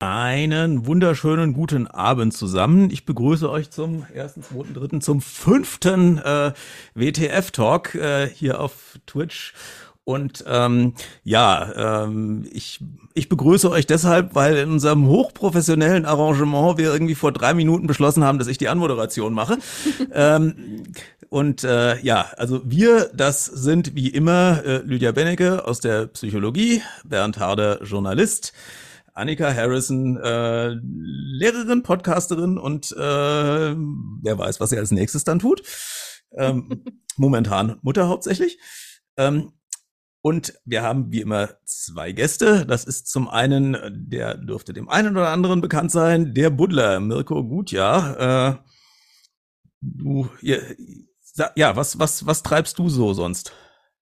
Einen wunderschönen guten Abend zusammen. Ich begrüße euch zum ersten, zweiten, dritten, zum fünften äh, WTF-Talk äh, hier auf Twitch. Und ähm, ja, ähm, ich, ich begrüße euch deshalb, weil in unserem hochprofessionellen Arrangement wir irgendwie vor drei Minuten beschlossen haben, dass ich die Anmoderation mache. ähm, und äh, ja, also wir, das sind wie immer äh, Lydia Bennecke aus der Psychologie, Bernd Harder, Journalist, Annika Harrison, äh, Lehrerin, Podcasterin und äh, wer weiß, was sie als nächstes dann tut. Ähm, momentan Mutter hauptsächlich. Ähm, und wir haben wie immer zwei Gäste. Das ist zum einen, der dürfte dem einen oder anderen bekannt sein, der Buddler, Mirko Gutjahr. Äh, du, ja, was, was, was treibst du so sonst?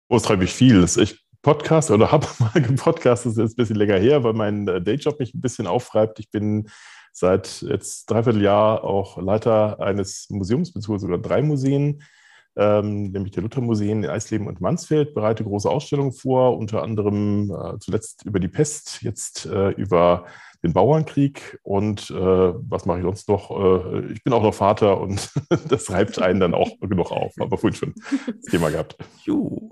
Was treibe ich viel? Das ist echt Podcast oder habe mal gepodcastet, das ist jetzt ein bisschen länger her, weil mein äh, Dayjob mich ein bisschen aufreibt. Ich bin seit jetzt dreiviertel Jahr auch Leiter eines Museums, beziehungsweise sogar drei Museen, ähm, nämlich der Luthermuseen in Eisleben und Mansfeld, bereite große Ausstellungen vor, unter anderem äh, zuletzt über die Pest, jetzt äh, über den Bauernkrieg und äh, was mache ich sonst noch? Äh, ich bin auch noch Vater und das reibt einen dann auch genug auf, aber vorhin schon das Thema gehabt. Juhu.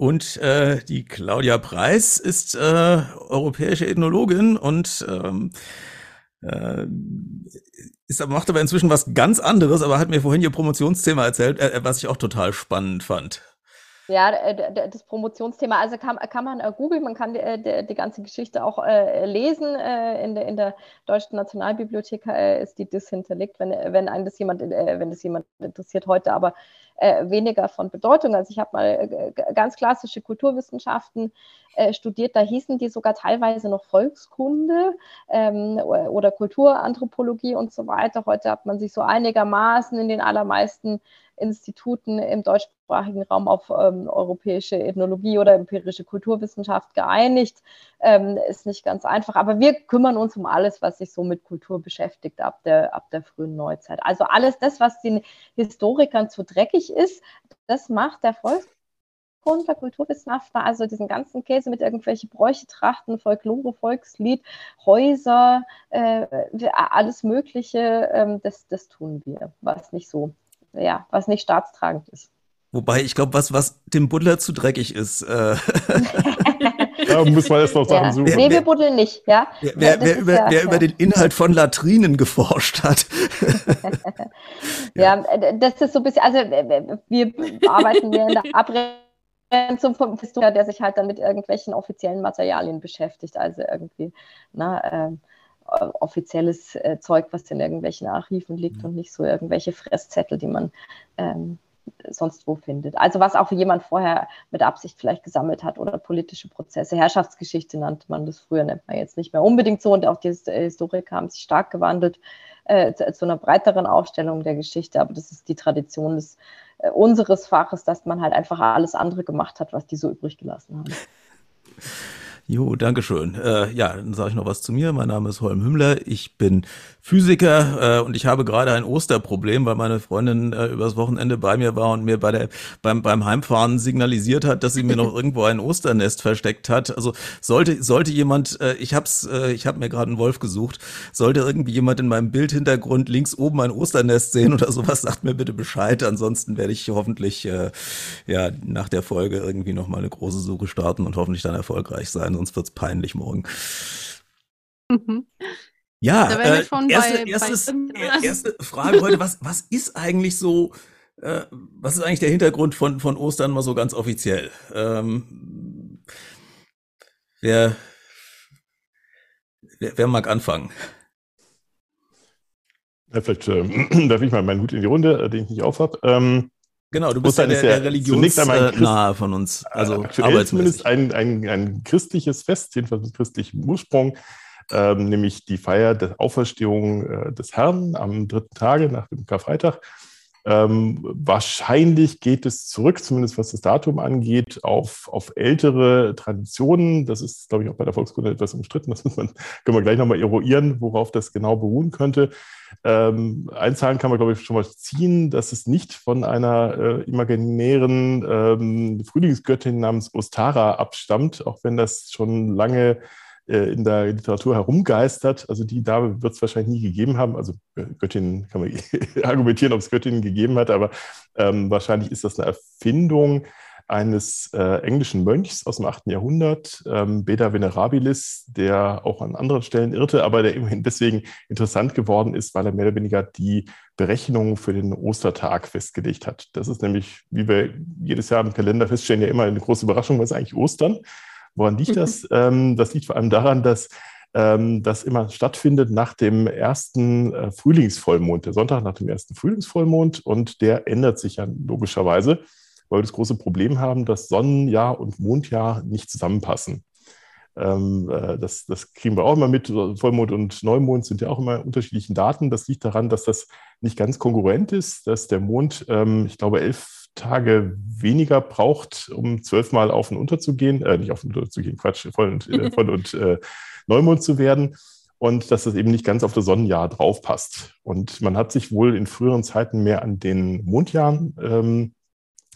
Und äh, die Claudia Preis ist äh, europäische Ethnologin und ähm, äh, ist, macht aber inzwischen was ganz anderes, aber hat mir vorhin ihr Promotionsthema erzählt, äh, was ich auch total spannend fand. Ja, das Promotionsthema, also kann, kann man äh, googeln, man kann die, die, die, ganze Geschichte auch äh, lesen. Äh, in, der, in der Deutschen Nationalbibliothek äh, ist die das hinterlegt, wenn, wenn einen das jemand, wenn das jemand interessiert heute, aber äh, weniger von Bedeutung. Also ich habe mal äh, ganz klassische Kulturwissenschaften äh, studiert, da hießen die sogar teilweise noch Volkskunde ähm, oder Kulturanthropologie und so weiter. Heute hat man sich so einigermaßen in den allermeisten Instituten im deutschsprachigen Raum auf ähm, europäische Ethnologie oder empirische Kulturwissenschaft geeinigt. Ähm, ist nicht ganz einfach, aber wir kümmern uns um alles, was sich so mit Kultur beschäftigt ab der, ab der frühen Neuzeit. Also alles das, was den Historikern zu dreckig ist, das macht der Volkskunde Kundler, Kulturwissenschaftler, also diesen ganzen Käse mit irgendwelchen Bräuche, Trachten, Folklore, Volkslied, Häuser, äh, alles Mögliche, ähm, das, das tun wir, was nicht so ja, was nicht staatstragend ist. Wobei, ich glaube, was, was dem Buddler zu dreckig ist. Äh da muss man erst noch Sachen ja. suchen. Nee, wir buddeln nicht, ja. Wer, wer, wer, über, ja, wer ja. über den Inhalt von Latrinen geforscht hat. ja. das ist so ein bisschen, also wir arbeiten hier in der Abgrenzung vom Historiker, der sich halt dann mit irgendwelchen offiziellen Materialien beschäftigt, also irgendwie, na, ähm, offizielles äh, Zeug, was in irgendwelchen Archiven liegt mhm. und nicht so irgendwelche Fresszettel, die man ähm, sonst wo findet. Also was auch jemand vorher mit Absicht vielleicht gesammelt hat oder politische Prozesse. Herrschaftsgeschichte nannte man das früher, nennt man jetzt nicht mehr unbedingt so und auch die äh, Historiker haben sich stark gewandelt äh, zu, zu, einer breiteren Aufstellung der Geschichte, aber das ist die Tradition des, äh, unseres Faches, dass man halt einfach alles andere gemacht hat, was die so übrig gelassen haben. Jo, Dankeschön. Äh, ja, dann sage ich noch was zu mir. Mein Name ist Holm Hümmler. Ich bin Physiker äh, und ich habe gerade ein Osterproblem, weil meine Freundin äh, übers Wochenende bei mir war und mir bei der beim beim Heimfahren signalisiert hat, dass sie mir noch irgendwo ein Osternest versteckt hat. Also sollte sollte jemand, äh, ich hab's, äh, ich habe mir gerade einen Wolf gesucht, sollte irgendwie jemand in meinem Bildhintergrund links oben ein Osternest sehen oder sowas, sagt mir bitte Bescheid. Ansonsten werde ich hoffentlich äh, ja nach der Folge irgendwie noch mal eine große Suche starten und hoffentlich dann erfolgreich sein sonst wird's peinlich morgen. Mhm. Ja, äh, erste, bei, erstes, bei erste Frage heute, was, was ist eigentlich so, äh, was ist eigentlich der Hintergrund von, von Ostern mal so ganz offiziell? Ähm, wer, wer, wer mag anfangen? Ja, vielleicht äh, darf ich mal meinen Hut in die Runde, äh, den ich nicht aufhab. Ähm, Genau, du bist ja der, der religionsnahe von uns. Also aktuell zumindest ein, ein, ein christliches Fest, jedenfalls mit christlichem Ursprung, ähm, nämlich die Feier der Auferstehung äh, des Herrn am dritten Tage nach dem Karfreitag. Ähm, wahrscheinlich geht es zurück, zumindest was das Datum angeht, auf, auf ältere Traditionen. Das ist, glaube ich, auch bei der Volkskunde etwas umstritten. Das man, können wir gleich nochmal eruieren, worauf das genau beruhen könnte. Ähm, Einzahlen kann man, glaube ich, schon mal ziehen, dass es nicht von einer äh, imaginären ähm, Frühlingsgöttin namens Ostara abstammt, auch wenn das schon lange in der Literatur herumgeistert. Also die Dame wird es wahrscheinlich nie gegeben haben. Also Göttin kann man argumentieren, ob es Göttinnen gegeben hat, aber ähm, wahrscheinlich ist das eine Erfindung eines äh, englischen Mönchs aus dem 8. Jahrhundert, ähm, Beda Venerabilis, der auch an anderen Stellen irrte, aber der immerhin deswegen interessant geworden ist, weil er mehr oder weniger die Berechnungen für den Ostertag festgelegt hat. Das ist nämlich, wie wir jedes Jahr im Kalender feststellen, ja immer eine große Überraschung, was ist eigentlich Ostern? Woran liegt das? ähm, das liegt vor allem daran, dass ähm, das immer stattfindet nach dem ersten äh, Frühlingsvollmond, der Sonntag nach dem ersten Frühlingsvollmond und der ändert sich ja logischerweise weil wir das große Problem haben, dass Sonnenjahr und Mondjahr nicht zusammenpassen. Ähm, äh, das, das, kriegen wir auch immer mit. Vollmond und Neumond sind ja auch immer unterschiedlichen Daten. Das liegt daran, dass das nicht ganz kongruent ist, dass der Mond, ähm, ich glaube, elf Tage weniger braucht, um zwölfmal auf und unter zu gehen, äh, nicht auf und unter zu gehen, Quatsch, voll und, äh, voll und äh, Neumond zu werden. Und dass das eben nicht ganz auf das Sonnenjahr draufpasst. Und man hat sich wohl in früheren Zeiten mehr an den Mondjahren ähm,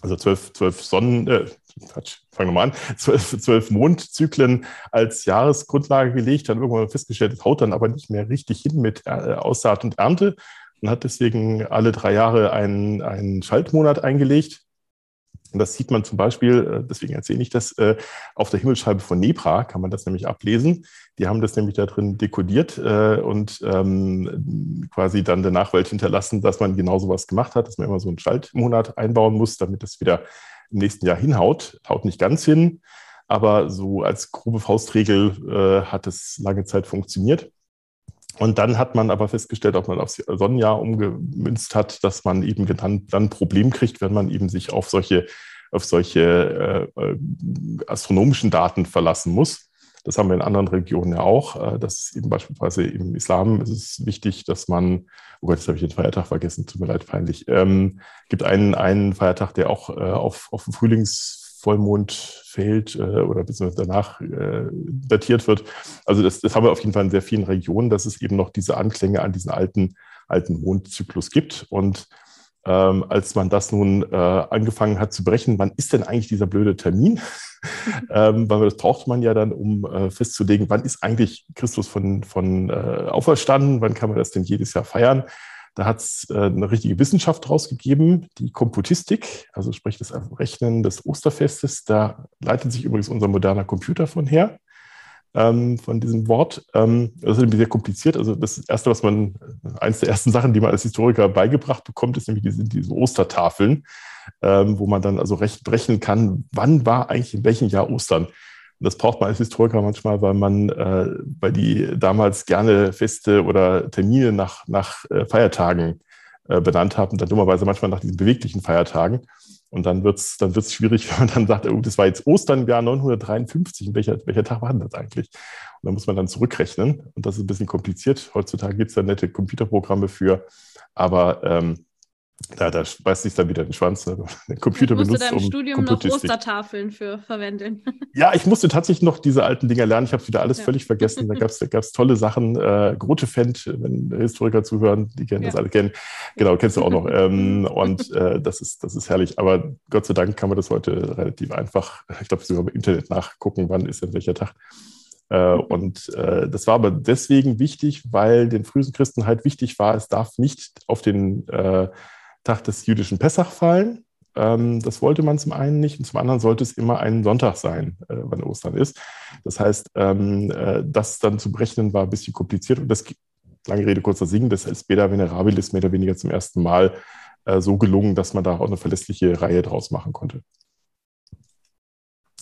also zwölf, zwölf Sonnen, äh, Quatsch, fangen wir mal an, zwölf, zwölf Mondzyklen als Jahresgrundlage gelegt, dann irgendwann festgestellt, das haut dann aber nicht mehr richtig hin mit äh, Aussaat und Ernte und hat deswegen alle drei Jahre einen, einen Schaltmonat eingelegt. Und das sieht man zum Beispiel, äh, deswegen erzähle ich das, äh, auf der Himmelsscheibe von Nebra kann man das nämlich ablesen. Die haben das nämlich da drin dekodiert äh, und ähm, quasi dann der Nachwelt hinterlassen, dass man genau sowas gemacht hat, dass man immer so einen Schaltmonat einbauen muss, damit das wieder im nächsten Jahr hinhaut. Haut nicht ganz hin, aber so als grobe Faustregel hat es lange Zeit funktioniert. Und dann hat man aber festgestellt, ob man aufs Sonnenjahr umgemünzt hat, dass man eben dann, dann ein Problem kriegt, wenn man eben sich auf solche, auf solche äh, äh, astronomischen Daten verlassen muss. Das haben wir in anderen Regionen ja auch. Äh, das ist eben beispielsweise im Islam ist es wichtig, dass man, oh Gott, jetzt habe ich den Feiertag vergessen, tut mir leid, peinlich. Ähm, gibt einen, einen Feiertag, der auch äh, auf, auf Frühlings Vollmond fällt äh, oder beziehungsweise danach äh, datiert wird. Also das, das haben wir auf jeden Fall in sehr vielen Regionen, dass es eben noch diese Anklänge an diesen alten, alten Mondzyklus gibt. Und ähm, als man das nun äh, angefangen hat zu brechen, wann ist denn eigentlich dieser blöde Termin? ähm, weil das braucht man ja dann, um äh, festzulegen, wann ist eigentlich Christus von, von äh, auferstanden, wann kann man das denn jedes Jahr feiern? Da hat es äh, eine richtige Wissenschaft draus gegeben, die Komputistik, also sprich das Rechnen des Osterfestes. Da leitet sich übrigens unser moderner Computer von her, ähm, von diesem Wort. Ähm, das ist nämlich sehr kompliziert. Also das Erste, was man, eines der ersten Sachen, die man als Historiker beigebracht bekommt, ist nämlich diese, diese Ostertafeln, ähm, wo man dann also rechnen kann, wann war eigentlich in welchem Jahr Ostern. Das braucht man als Historiker manchmal, weil man, äh, weil die damals gerne Feste oder Termine nach, nach äh, Feiertagen äh, benannt haben, dann dummerweise manchmal nach diesen beweglichen Feiertagen. Und dann wird es dann wird's schwierig, wenn man dann sagt, oh, das war jetzt Ostern im Jahr 953. Und welcher, welcher Tag war denn das eigentlich? Und da muss man dann zurückrechnen. Und das ist ein bisschen kompliziert. Heutzutage gibt es da nette Computerprogramme für. Aber ähm, da, da beißt sich dann wieder den Schwanz, ne? den Computer benutzt. Musst du deinem Studium noch Ostertafeln für verwenden? Ja, ich musste tatsächlich noch diese alten Dinger lernen. Ich habe wieder alles ja. völlig vergessen. Da gab es da tolle Sachen. Äh, Grotefend, wenn Historiker zuhören, die kennen ja. das alle kennen. Genau, kennst du auch noch. ähm, und äh, das, ist, das ist herrlich. Aber Gott sei Dank kann man das heute relativ einfach, ich glaube, sogar im Internet nachgucken, wann ist denn welcher Tag. Äh, und äh, das war aber deswegen wichtig, weil den frühen Christen halt wichtig war, es darf nicht auf den äh, Tag des jüdischen Pessach fallen. Ähm, das wollte man zum einen nicht und zum anderen sollte es immer ein Sonntag sein, äh, wann Ostern ist. Das heißt, ähm, äh, das dann zu berechnen war ein bisschen kompliziert und das, lange Rede, kurzer Sinn, das ist Beda Venerabilis mehr oder weniger zum ersten Mal äh, so gelungen, dass man da auch eine verlässliche Reihe draus machen konnte.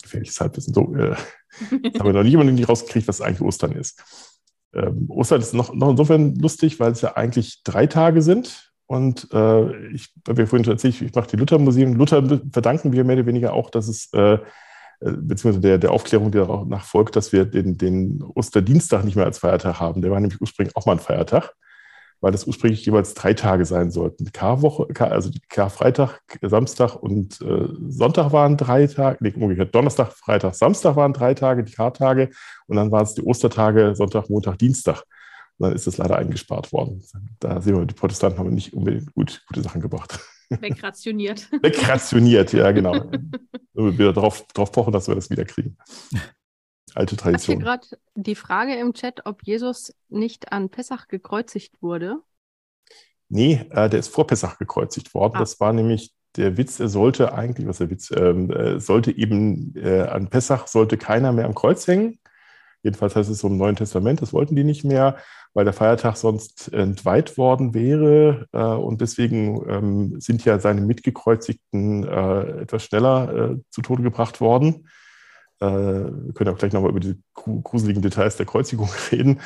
Gefährliches Halbwissen. So, äh, haben wir noch nie jemanden rausgekriegt, was eigentlich Ostern ist. Ähm, Ostern ist noch, noch insofern lustig, weil es ja eigentlich drei Tage sind. Und äh, ich habe ja vorhin schon erzählt, ich mache die Luther-Museen. Luther verdanken wir mehr oder weniger auch, dass es, äh, äh, beziehungsweise der, der Aufklärung, die danach folgt, dass wir den, den Osterdienstag nicht mehr als Feiertag haben. Der war nämlich ursprünglich auch mal ein Feiertag, weil das ursprünglich jeweils drei Tage sein sollten. Karwoche, also Karfreitag, Samstag und äh, Sonntag waren drei Tage, nee, umgekehrt, Donnerstag, Freitag, Samstag waren drei Tage, die Kartage. Und dann waren es die Ostertage, Sonntag, Montag, Dienstag. Dann ist das leider eingespart worden. Da sehen wir, die Protestanten haben nicht unbedingt gut, gute Sachen gebracht. Wegrationiert. Wegrationiert, ja, genau. Nur wieder darauf, darauf pochen, dass wir das wieder kriegen. alte Tradition. Ich gerade die Frage im Chat, ob Jesus nicht an Pessach gekreuzigt wurde. Nee, äh, der ist vor Pessach gekreuzigt worden. Ah. Das war nämlich der Witz, er sollte eigentlich, was der Witz, ähm, äh, sollte eben äh, an Pessach sollte keiner mehr am Kreuz hängen. Jedenfalls heißt es so im Neuen Testament, das wollten die nicht mehr, weil der Feiertag sonst entweiht worden wäre. Äh, und deswegen ähm, sind ja seine Mitgekreuzigten äh, etwas schneller äh, zu Tode gebracht worden. Äh, wir können auch gleich nochmal über die gruseligen Details der Kreuzigung reden.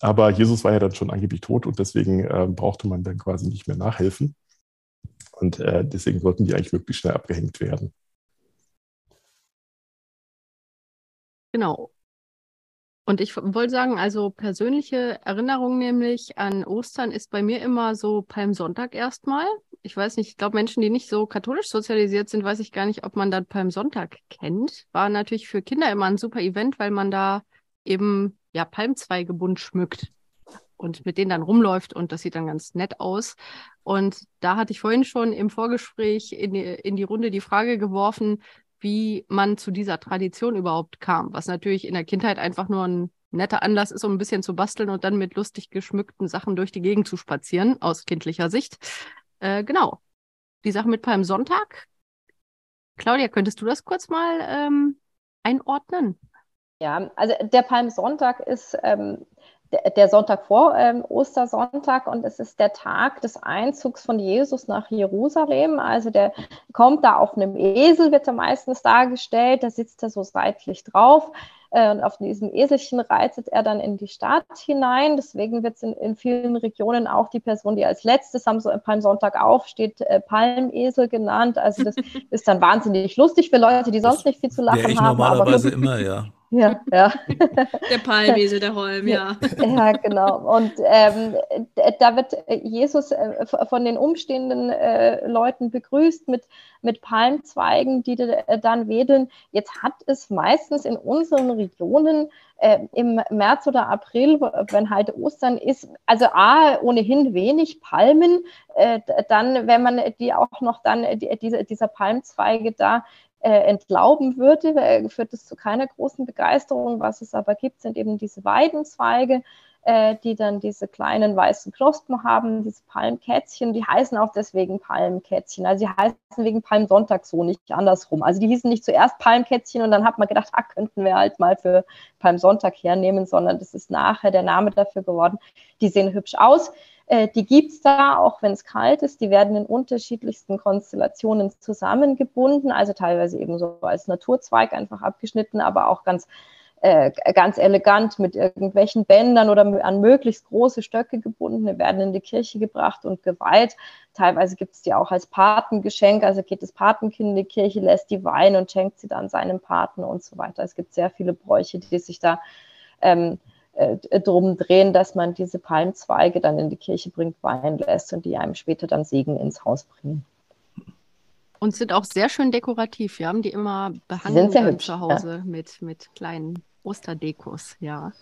Aber Jesus war ja dann schon angeblich tot und deswegen äh, brauchte man dann quasi nicht mehr nachhelfen. Und äh, deswegen sollten die eigentlich möglichst schnell abgehängt werden. Genau. Und ich wollte sagen, also persönliche Erinnerung nämlich an Ostern ist bei mir immer so Palmsonntag erstmal. Ich weiß nicht, ich glaube, Menschen, die nicht so katholisch sozialisiert sind, weiß ich gar nicht, ob man dann Palmsonntag kennt. War natürlich für Kinder immer ein super Event, weil man da eben ja Palmzweige bunt schmückt und mit denen dann rumläuft und das sieht dann ganz nett aus. Und da hatte ich vorhin schon im Vorgespräch in die, in die Runde die Frage geworfen, wie man zu dieser Tradition überhaupt kam, was natürlich in der Kindheit einfach nur ein netter Anlass ist, um ein bisschen zu basteln und dann mit lustig geschmückten Sachen durch die Gegend zu spazieren, aus kindlicher Sicht. Äh, genau. Die Sache mit Palmsonntag. Claudia, könntest du das kurz mal ähm, einordnen? Ja, also der Palmsonntag ist ähm, der Sonntag vor ähm, Ostersonntag und es ist der Tag des Einzugs von Jesus nach Jerusalem. Also der kommt da auf einem Esel, wird er meistens dargestellt, da sitzt er so seitlich drauf äh, und auf diesem Eselchen reitet er dann in die Stadt hinein. Deswegen wird es in, in, vielen Regionen auch die Person, die als letztes am Palmsonntag aufsteht, äh, Palmesel genannt. Also das ist dann wahnsinnig lustig für Leute, die sonst nicht viel zu lachen ich haben. Normalerweise aber, immer, ja. Ja, ja. Der Palmesel, der Holm, ja. Ja, genau. Und ähm, da wird Jesus äh, von den umstehenden äh, Leuten begrüßt mit, mit Palmzweigen, die dann wedeln. Jetzt hat es meistens in unseren Regionen äh, im März oder April, wenn halt Ostern ist, also A, ohnehin wenig Palmen, äh, dann, wenn man die auch noch dann, die, diese, dieser Palmzweige da äh, entlauben würde, äh, führt es zu keiner großen Begeisterung. Was es aber gibt, sind eben diese Weidenzweige, äh, die dann diese kleinen weißen Knospen haben, diese Palmkätzchen, die heißen auch deswegen Palmkätzchen. Also sie heißen wegen Palmsonntag so, nicht andersrum. Also die hießen nicht zuerst Palmkätzchen und dann hat man gedacht, ach, könnten wir halt mal für Palmsonntag hernehmen, sondern das ist nachher der Name dafür geworden. Die sehen hübsch aus. Äh, die gibt es da, auch wenn es kalt ist. Die werden in unterschiedlichsten Konstellationen zusammengebunden, also teilweise eben so als Naturzweig einfach abgeschnitten, aber auch ganz, äh, ganz elegant mit irgendwelchen Bändern oder an möglichst große Stöcke gebunden. Die werden in die Kirche gebracht und geweiht. Teilweise gibt es die auch als Patengeschenk, also geht das Patenkind in die Kirche, lässt die weihen und schenkt sie dann seinem Paten und so weiter. Es gibt sehr viele Bräuche, die sich da ähm, äh, drum drehen, dass man diese Palmzweige dann in die Kirche bringt, weihen lässt und die einem später dann Segen ins Haus bringen. Und sind auch sehr schön dekorativ. Wir haben die immer behangen hübsch, zu Hause ja. mit, mit kleinen Osterdekos, ja.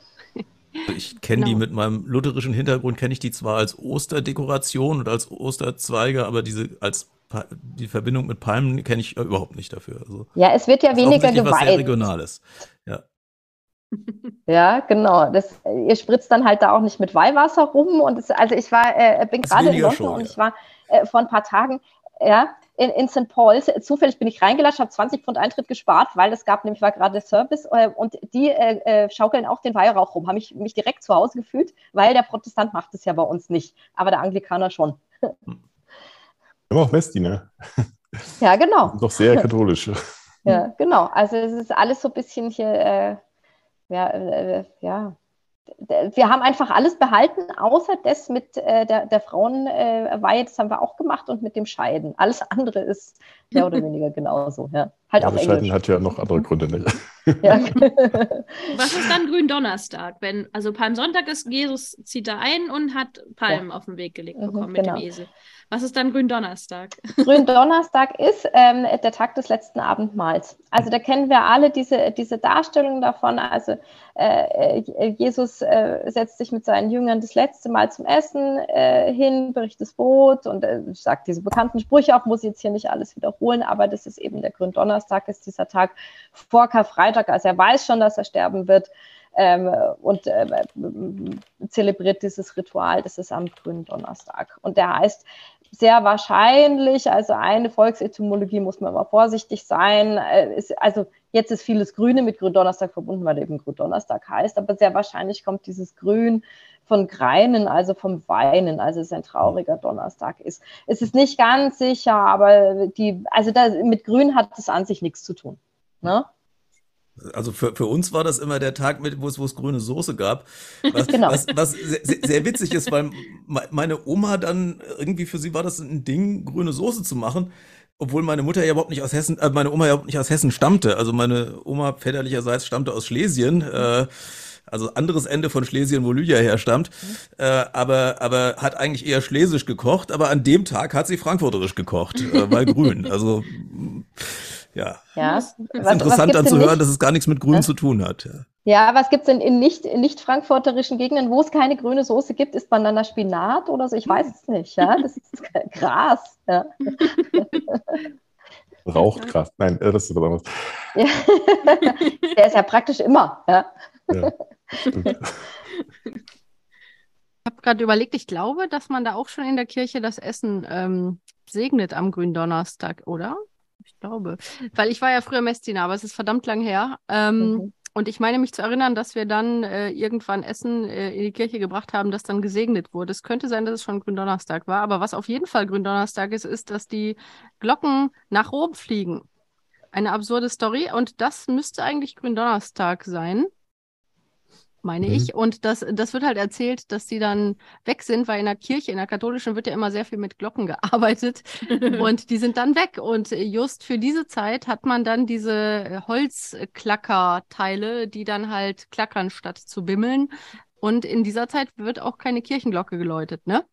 Ich kenne genau. die mit meinem lutherischen Hintergrund, kenne ich die zwar als Osterdekoration und als Osterzweige, aber diese als die Verbindung mit Palmen kenne ich überhaupt nicht dafür. Also, ja, es wird ja weniger geweiht. Was sehr Regionales. Ja. Genau. Das, ihr spritzt dann halt da auch nicht mit Weihwasser rum. Und es, also ich war, äh, bin gerade in London schon, und ja. ich war äh, vor ein paar Tagen ja, in, in St. Paul's. Zufällig bin ich reingelatscht, habe 20 Pfund Eintritt gespart, weil es gab nämlich war gerade Service äh, und die äh, äh, schaukeln auch den Weihrauch rum. Habe ich mich direkt zu Hause gefühlt, weil der Protestant macht es ja bei uns nicht, aber der Anglikaner schon. Aber auch Westi, ne? Ja, genau. Doch sehr katholisch. Ja, genau. Also es ist alles so ein bisschen hier äh, ja, äh, ja, wir haben einfach alles behalten, außer das mit äh, der, der Frauenweihe, äh, das haben wir auch gemacht und mit dem Scheiden. Alles andere ist mehr oder weniger genauso. Ja. Halt ja, auch Scheiden Englisch. hat ja noch andere Gründe. Nicht? Ja. Was ist dann Gründonnerstag? Wenn, also Palmsonntag ist, Jesus zieht da ein und hat Palmen ja. auf den Weg gelegt mhm, bekommen mhm, mit genau. dem Esel. Was ist dann Gründonnerstag? Gründonnerstag ist ähm, der Tag des letzten Abendmahls. Also da kennen wir alle diese, diese Darstellung davon. Also äh, äh, Jesus äh, setzt sich mit seinen Jüngern das letzte Mal zum Essen äh, hin, bricht das Brot und äh, sagt diese bekannten Sprüche auch, muss ich jetzt hier nicht alles wiederholen, aber das ist eben der Gründonnerstag Gründonnerstag ist dieser Tag vor Karfreitag, also er weiß schon, dass er sterben wird ähm, und äh, zelebriert dieses Ritual, das ist am Gründonnerstag. Und der heißt sehr wahrscheinlich, also eine Volksetymologie muss man immer vorsichtig sein. Äh, ist, also jetzt ist vieles Grüne mit Gründonnerstag verbunden, weil eben Gründonnerstag heißt, aber sehr wahrscheinlich kommt dieses Grün von Greinen, also vom Weinen, also es ist ein trauriger Donnerstag ist. Es ist nicht ganz sicher, aber die, also da, mit Grün hat das an sich nichts zu tun. Ne? Also für, für uns war das immer der Tag, mit, wo es, wo es grüne Soße gab. Was, genau. was, was sehr, sehr witzig ist, weil meine Oma dann irgendwie für sie war das ein Ding, grüne Soße zu machen. Obwohl meine Mutter ja überhaupt nicht aus Hessen, äh, meine Oma ja überhaupt nicht aus Hessen stammte. Also meine Oma väterlicherseits stammte aus Schlesien. Äh, also anderes Ende von Schlesien, wo Lydia herstammt, äh, aber, aber hat eigentlich eher schlesisch gekocht, aber an dem Tag hat sie frankfurterisch gekocht, äh, weil grün. Also ja. ja. Es ist was, interessant was anzuhören, nicht? dass es gar nichts mit Grün ja. zu tun hat. Ja, ja was gibt es denn in nicht, nicht frankfurterischen Gegenden, wo es keine grüne Soße gibt? Ist Banana Spinat oder so? Ich weiß es nicht. Ja, das ist Gras. Ja. Raucht Gras. Nein, das ist aber was. Ja. Der ist ja praktisch immer. Ja. ja ich habe gerade überlegt, ich glaube, dass man da auch schon in der Kirche das Essen ähm, segnet am Gründonnerstag, oder? Ich glaube. Weil ich war ja früher Messdiener, aber es ist verdammt lang her. Ähm, mhm. Und ich meine mich zu erinnern, dass wir dann äh, irgendwann Essen äh, in die Kirche gebracht haben, das dann gesegnet wurde. Es könnte sein, dass es schon Gründonnerstag war, aber was auf jeden Fall Gründonnerstag ist, ist, dass die Glocken nach Rom fliegen. Eine absurde Story und das müsste eigentlich Gründonnerstag sein meine mhm. ich. Und das, das wird halt erzählt, dass die dann weg sind, weil in der Kirche, in der katholischen wird ja immer sehr viel mit Glocken gearbeitet und die sind dann weg. Und just für diese Zeit hat man dann diese Holzklackerteile, die dann halt klackern statt zu bimmeln. Und in dieser Zeit wird auch keine Kirchenglocke geläutet, ne?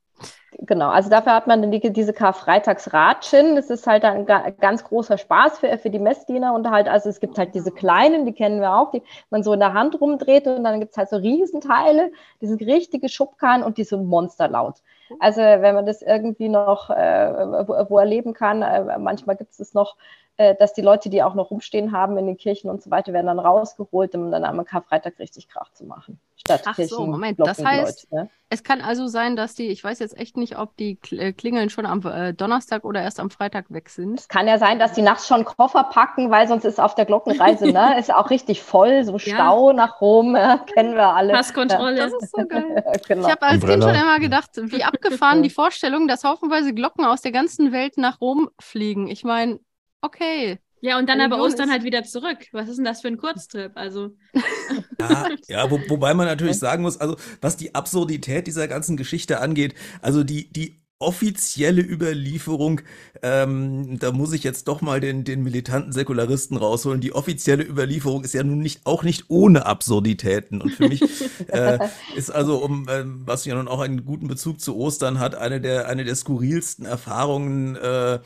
Genau, also dafür hat man dann die, diese Karfreitagsratschen. Das ist halt ein ganz großer Spaß für, für die Messdiener und halt, also es gibt halt diese kleinen, die kennen wir auch, die man so in der Hand rumdreht und dann gibt es halt so Riesenteile, die sind richtige Schubkarren und die sind monsterlaut. Also wenn man das irgendwie noch äh, wo, wo, erleben kann, äh, manchmal gibt es noch äh, dass die Leute, die auch noch rumstehen haben in den Kirchen und so weiter, werden dann rausgeholt, um dann am Karfreitag richtig Krach zu machen. Statt Ach Kirchen, so, Moment, das heißt, ne? es kann also sein, dass die, ich weiß jetzt echt nicht, ob die äh, Klingeln schon am äh, Donnerstag oder erst am Freitag weg sind. Es kann ja sein, dass die nachts schon Koffer packen, weil sonst ist auf der Glockenreise, ne, ist auch richtig voll, so Stau ja. nach Rom, äh, kennen wir alle. Passkontrolle. Ja. Das ist so geil. genau. Ich habe als Kind schon immer gedacht, wie abgefahren die Vorstellung, dass haufenweise Glocken aus der ganzen Welt nach Rom fliegen. Ich meine, okay. Ja, und dann Religion aber Ostern halt wieder zurück. Was ist denn das für ein Kurztrip? Also. Ja, ja wo, wobei man natürlich sagen muss, also was die Absurdität dieser ganzen Geschichte angeht, also die, die offizielle Überlieferung, ähm, da muss ich jetzt doch mal den, den militanten Säkularisten rausholen. Die offizielle Überlieferung ist ja nun nicht auch nicht ohne Absurditäten. Und für mich äh, ist also, um äh, was ja nun auch einen guten Bezug zu Ostern hat, eine der eine der skurrilsten Erfahrungen. Äh,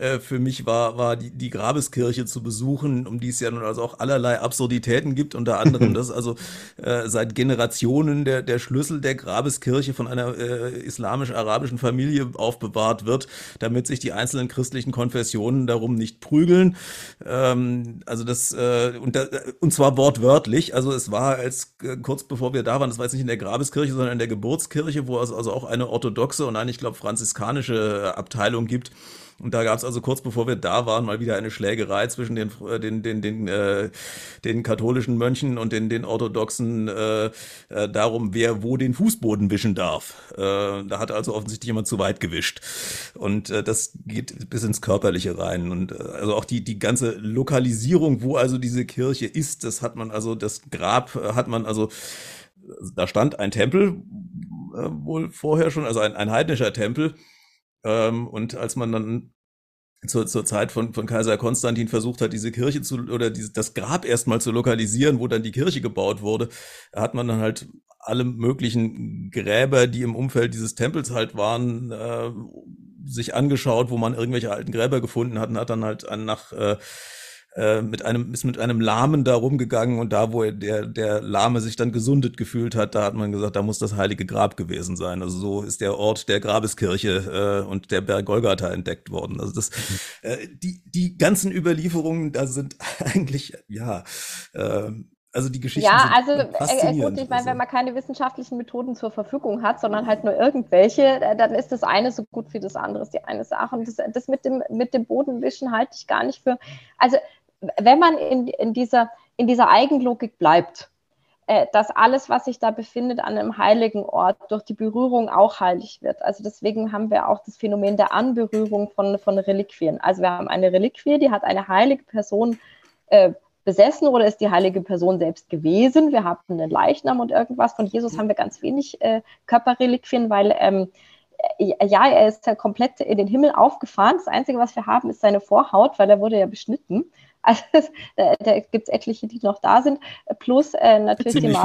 äh, für mich war, war die, die Grabeskirche zu besuchen, um die es ja nun also auch allerlei Absurditäten gibt, unter anderem, dass also äh, seit Generationen der, der Schlüssel der Grabeskirche von einer äh, islamisch-arabischen Familie aufbewahrt wird, damit sich die einzelnen christlichen Konfessionen darum nicht prügeln. Ähm, also das, äh, und, da, und zwar wortwörtlich, also es war als äh, kurz bevor wir da waren, das war jetzt nicht in der Grabeskirche, sondern in der Geburtskirche, wo es also auch eine orthodoxe und eine, ich glaube, franziskanische Abteilung gibt. Und da gab es also kurz bevor wir da waren mal wieder eine Schlägerei zwischen den äh, den den den, äh, den katholischen Mönchen und den den orthodoxen äh, äh, darum, wer wo den Fußboden wischen darf. Äh, da hat also offensichtlich jemand zu weit gewischt. Und äh, das geht bis ins Körperliche rein. Und äh, also auch die die ganze Lokalisierung, wo also diese Kirche ist, das hat man also das Grab äh, hat man also da stand ein Tempel äh, wohl vorher schon, also ein, ein heidnischer Tempel ähm, und als man dann zur, zur Zeit von, von Kaiser Konstantin versucht hat, diese Kirche zu oder diese, das Grab erstmal zu lokalisieren, wo dann die Kirche gebaut wurde, hat man dann halt alle möglichen Gräber, die im Umfeld dieses Tempels halt waren, äh, sich angeschaut, wo man irgendwelche alten Gräber gefunden hat und hat dann halt nach äh, äh, mit einem, ist mit einem Lahmen da rumgegangen und da, wo der, der Lahme sich dann gesundet gefühlt hat, da hat man gesagt, da muss das heilige Grab gewesen sein. Also so ist der Ort der Grabeskirche äh, und der Berg Golgatha entdeckt worden. Also das, äh, die, die ganzen Überlieferungen, da sind eigentlich, ja, äh, also die Geschichte. Ja, also äh, gut, ich meine, also. wenn man keine wissenschaftlichen Methoden zur Verfügung hat, sondern halt nur irgendwelche, äh, dann ist das eine so gut wie das andere, ist die eine Sache. Und das, das mit, dem, mit dem Bodenwischen halte ich gar nicht für. Also wenn man in, in, dieser, in dieser Eigenlogik bleibt, äh, dass alles, was sich da befindet an einem heiligen Ort, durch die Berührung auch heilig wird. Also deswegen haben wir auch das Phänomen der Anberührung von, von Reliquien. Also wir haben eine Reliquie, die hat eine heilige Person äh, besessen oder ist die heilige Person selbst gewesen. Wir haben einen Leichnam und irgendwas. Von Jesus haben wir ganz wenig äh, Körperreliquien, weil ähm, äh, ja, er ist ja komplett in den Himmel aufgefahren. Das Einzige, was wir haben, ist seine Vorhaut, weil er wurde ja beschnitten. Also da, da gibt es etliche, die noch da sind, plus äh, natürlich Ziemlich die.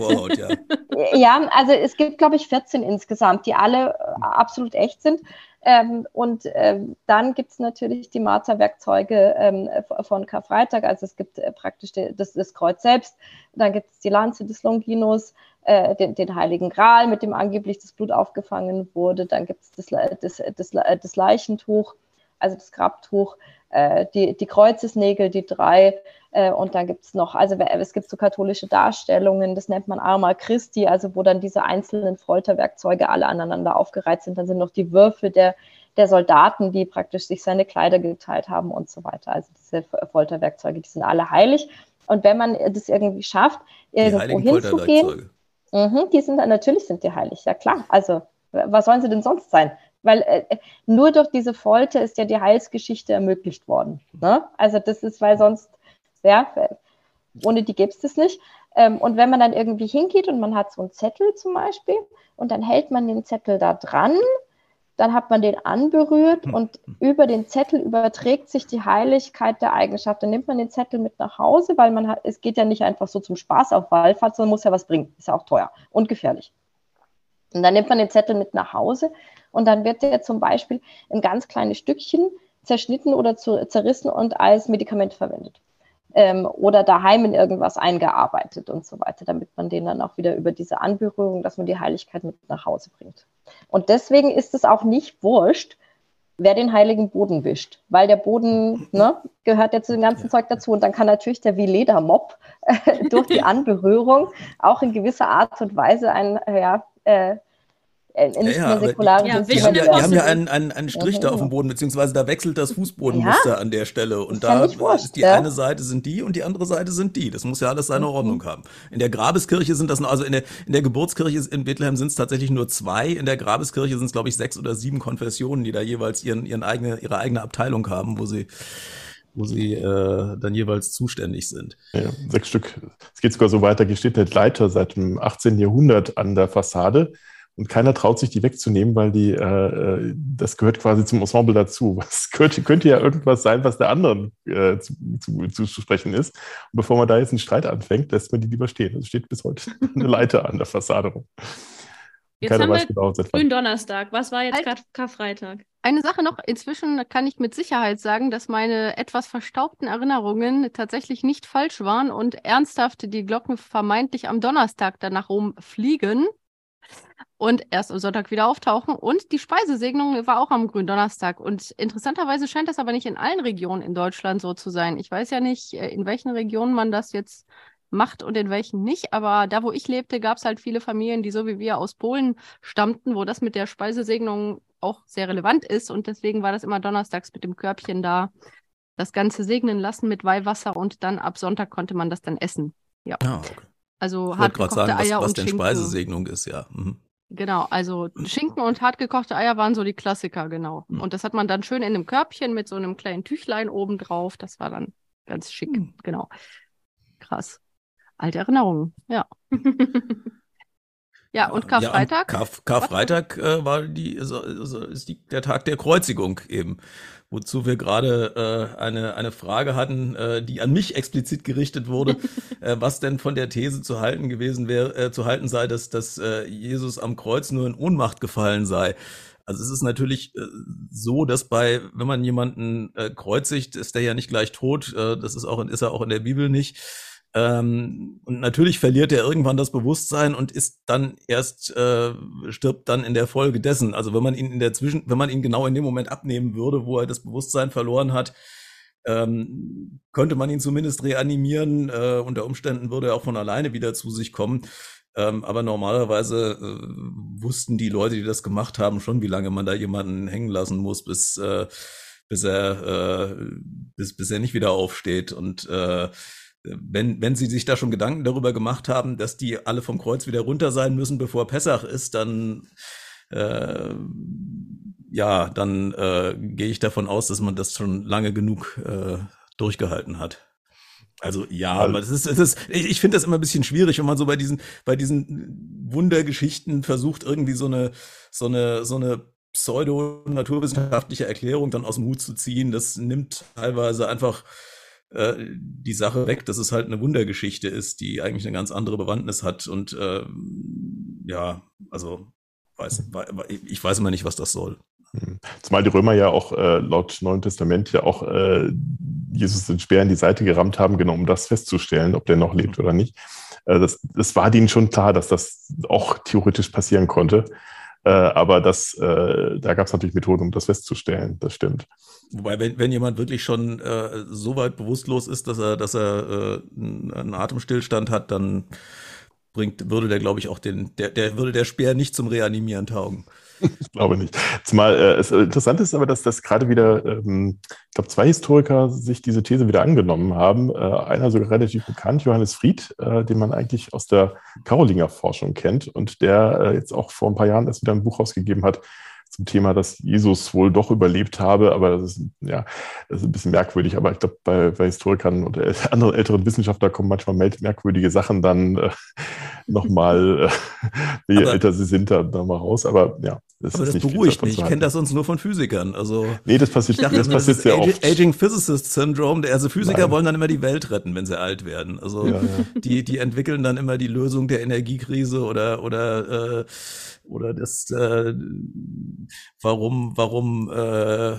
Vorhaut, ja. ja, also es gibt, glaube ich, 14 insgesamt, die alle äh, absolut echt sind. Ähm, und ähm, dann gibt es natürlich die Martha-Werkzeuge ähm, von Karfreitag, also es gibt äh, praktisch de, das, das, Kreuz selbst, dann gibt es die Lanze des Longinus, äh, den, den, Heiligen Gral, mit dem angeblich das Blut aufgefangen wurde, dann gibt es das, das, das Leichentuch, also das Grabtuch, äh, die, die Kreuzesnägel, die drei, äh, und dann gibt es noch, also es gibt so katholische Darstellungen, das nennt man Arma Christi, also wo dann diese einzelnen Folterwerkzeuge alle aneinander aufgereiht sind. Dann sind noch die Würfel der, der Soldaten, die praktisch sich seine Kleider geteilt haben und so weiter. Also diese Folterwerkzeuge, die sind alle heilig. Und wenn man das irgendwie schafft, irgendwo hinzugehen, mh, die sind natürlich sind die heilig, ja klar. Also was sollen sie denn sonst sein? Weil äh, nur durch diese Folter ist ja die Heilsgeschichte ermöglicht worden. Ne? Also das ist, weil sonst ja, ohne die gäbe es das nicht. Ähm, und wenn man dann irgendwie hingeht und man hat so einen Zettel zum Beispiel und dann hält man den Zettel da dran, dann hat man den anberührt hm. und über den Zettel überträgt sich die Heiligkeit der Eigenschaft. Dann nimmt man den Zettel mit nach Hause, weil man hat, es geht ja nicht einfach so zum Spaß auf Wallfahrt, sondern muss ja was bringen. Ist ja auch teuer und gefährlich. Und dann nimmt man den Zettel mit nach Hause und dann wird der zum Beispiel in ganz kleine Stückchen zerschnitten oder zerrissen und als Medikament verwendet. Ähm, oder daheim in irgendwas eingearbeitet und so weiter, damit man den dann auch wieder über diese Anberührung, dass man die Heiligkeit mit nach Hause bringt. Und deswegen ist es auch nicht wurscht, wer den heiligen Boden wischt, weil der Boden ne, gehört ja zu dem ganzen Zeug dazu. Und dann kann natürlich der wie Ledermob äh, durch die Anberührung auch in gewisser Art und Weise ein ja, äh, äh, nicht ja, mehr säkularen ja, die, haben ja, die haben ja einen, einen, einen Strich ja, da auf dem Boden, beziehungsweise da wechselt das Fußbodenmuster an der Stelle. Und da ist die eine Seite sind die und die andere Seite sind die. Das muss ja alles seine mhm. Ordnung haben. In der Grabeskirche sind das, nur, also in der, in der Geburtskirche in Bethlehem sind es tatsächlich nur zwei. In der Grabeskirche sind es, glaube ich, sechs oder sieben Konfessionen, die da jeweils ihren, ihren eigene, ihre eigene Abteilung haben, wo sie wo sie äh, dann jeweils zuständig sind. Ja, sechs Stück. Es geht sogar so weiter, hier steht der Leiter seit dem 18. Jahrhundert an der Fassade und keiner traut sich, die wegzunehmen, weil die, äh, äh das gehört quasi zum Ensemble dazu. Es könnte, könnte ja irgendwas sein, was der anderen äh, zu, zu, zu, sprechen ist. Und bevor man da jetzt einen Streit anfängt, lässt man die lieber stehen. Es steht bis heute eine Leiter an der Fassade rum. Jetzt Keiner haben wir genau, Gründonnerstag. Was war jetzt gerade Karfreitag? Eine Sache noch, inzwischen kann ich mit Sicherheit sagen, dass meine etwas verstaubten Erinnerungen tatsächlich nicht falsch waren und ernsthaft die Glocken vermeintlich am Donnerstag danach rumfliegen und erst am Sonntag wieder auftauchen. Und die Speisesegnung war auch am Gründonnerstag. Und interessanterweise scheint das aber nicht in allen Regionen in Deutschland so zu sein. Ich weiß ja nicht, äh, in welchen Regionen man das jetzt macht und in welchen nicht. Aber da, wo ich lebte, gab es halt viele Familien, die so wie wir aus Polen stammten, wo das mit der Speisesegnung auch sehr relevant ist. Und deswegen war das immer donnerstags mit dem Körbchen da. Das Ganze segnen lassen mit Weihwasser und dann ab Sonntag konnte man das dann essen. Ja. Ah, okay. Also hartgekochte sagen, Eier was, was denn Schinken. Speisesegnung ist, ja. Mhm. Genau, also Schinken und hartgekochte Eier waren so die Klassiker, genau. Mhm. Und das hat man dann schön in einem Körbchen mit so einem kleinen Tüchlein oben drauf. Das war dann ganz schick, mhm. genau. Krass. Alte Erinnerungen, ja. ja, und Karfreitag? Ja, Karf Karfreitag äh, war die, also ist die, der Tag der Kreuzigung eben wozu wir gerade äh, eine, eine Frage hatten, äh, die an mich explizit gerichtet wurde, äh, was denn von der These zu halten gewesen wäre, äh, zu halten sei, dass, dass äh, Jesus am Kreuz nur in Ohnmacht gefallen sei. Also es ist natürlich äh, so, dass bei, wenn man jemanden äh, kreuzigt, ist der ja nicht gleich tot. Äh, das ist auch, ist er auch in der Bibel nicht. Ähm, und natürlich verliert er irgendwann das Bewusstsein und ist dann erst, äh, stirbt dann in der Folge dessen. Also wenn man ihn in der Zwischen, wenn man ihn genau in dem Moment abnehmen würde, wo er das Bewusstsein verloren hat, ähm, könnte man ihn zumindest reanimieren. Äh, unter Umständen würde er auch von alleine wieder zu sich kommen. Ähm, aber normalerweise äh, wussten die Leute, die das gemacht haben, schon, wie lange man da jemanden hängen lassen muss, bis, äh, bis er, äh, bis, bis er nicht wieder aufsteht. Und äh, wenn, wenn sie sich da schon Gedanken darüber gemacht haben, dass die alle vom Kreuz wieder runter sein müssen, bevor Pessach ist, dann äh, ja, dann äh, gehe ich davon aus, dass man das schon lange genug äh, durchgehalten hat. Also ja, aber das ist, das ist ich, ich finde das immer ein bisschen schwierig, wenn man so bei diesen, bei diesen Wundergeschichten versucht, irgendwie so eine, so eine, so eine pseudo-naturwissenschaftliche Erklärung dann aus dem Hut zu ziehen. Das nimmt teilweise einfach äh, die Sache weg, dass es halt eine Wundergeschichte ist, die eigentlich eine ganz andere Bewandtnis hat. Und äh, ja, also weiß, ich weiß immer nicht, was das soll. Hm. Zumal die Römer ja auch äh, laut Neuen Testament ja auch äh, Jesus den Speer in die Seite gerammt haben, genau um das festzustellen, ob der noch lebt oder nicht. Äh, das, das war denen schon klar, dass das auch theoretisch passieren konnte. Äh, aber das, äh, da gab es natürlich Methoden, um das festzustellen. Das stimmt. Wobei, wenn, wenn jemand wirklich schon äh, so weit bewusstlos ist, dass er, dass er äh, einen Atemstillstand hat, dann bringt, würde der, glaube ich, auch den, der, der würde der Speer nicht zum Reanimieren taugen. Ich glaube nicht. Zumal äh, es interessant ist aber, dass das gerade wieder, ähm, ich glaube, zwei Historiker sich diese These wieder angenommen haben. Äh, einer sogar relativ bekannt, Johannes Fried, äh, den man eigentlich aus der Karolinger Forschung kennt und der äh, jetzt auch vor ein paar Jahren erst wieder ein Buch rausgegeben hat, zum Thema, dass Jesus wohl doch überlebt habe, aber das ist, ja, das ist ein bisschen merkwürdig. Aber ich glaube, bei, bei, Historikern und anderen älteren Wissenschaftlern kommen manchmal merkwürdige Sachen dann äh, nochmal, äh, je aber, älter sie sind, dann nochmal raus. Aber ja, das, aber das beruhigt mich. Ich kenne das sonst nur von Physikern. Also, nee, das passiert, dachte, das passiert sehr Aging, oft. Aging Physicist Syndrome. Also Physiker Nein. wollen dann immer die Welt retten, wenn sie alt werden. Also ja, ja. Die, die entwickeln dann immer die Lösung der Energiekrise oder, oder äh, oder das, äh, warum, warum, äh,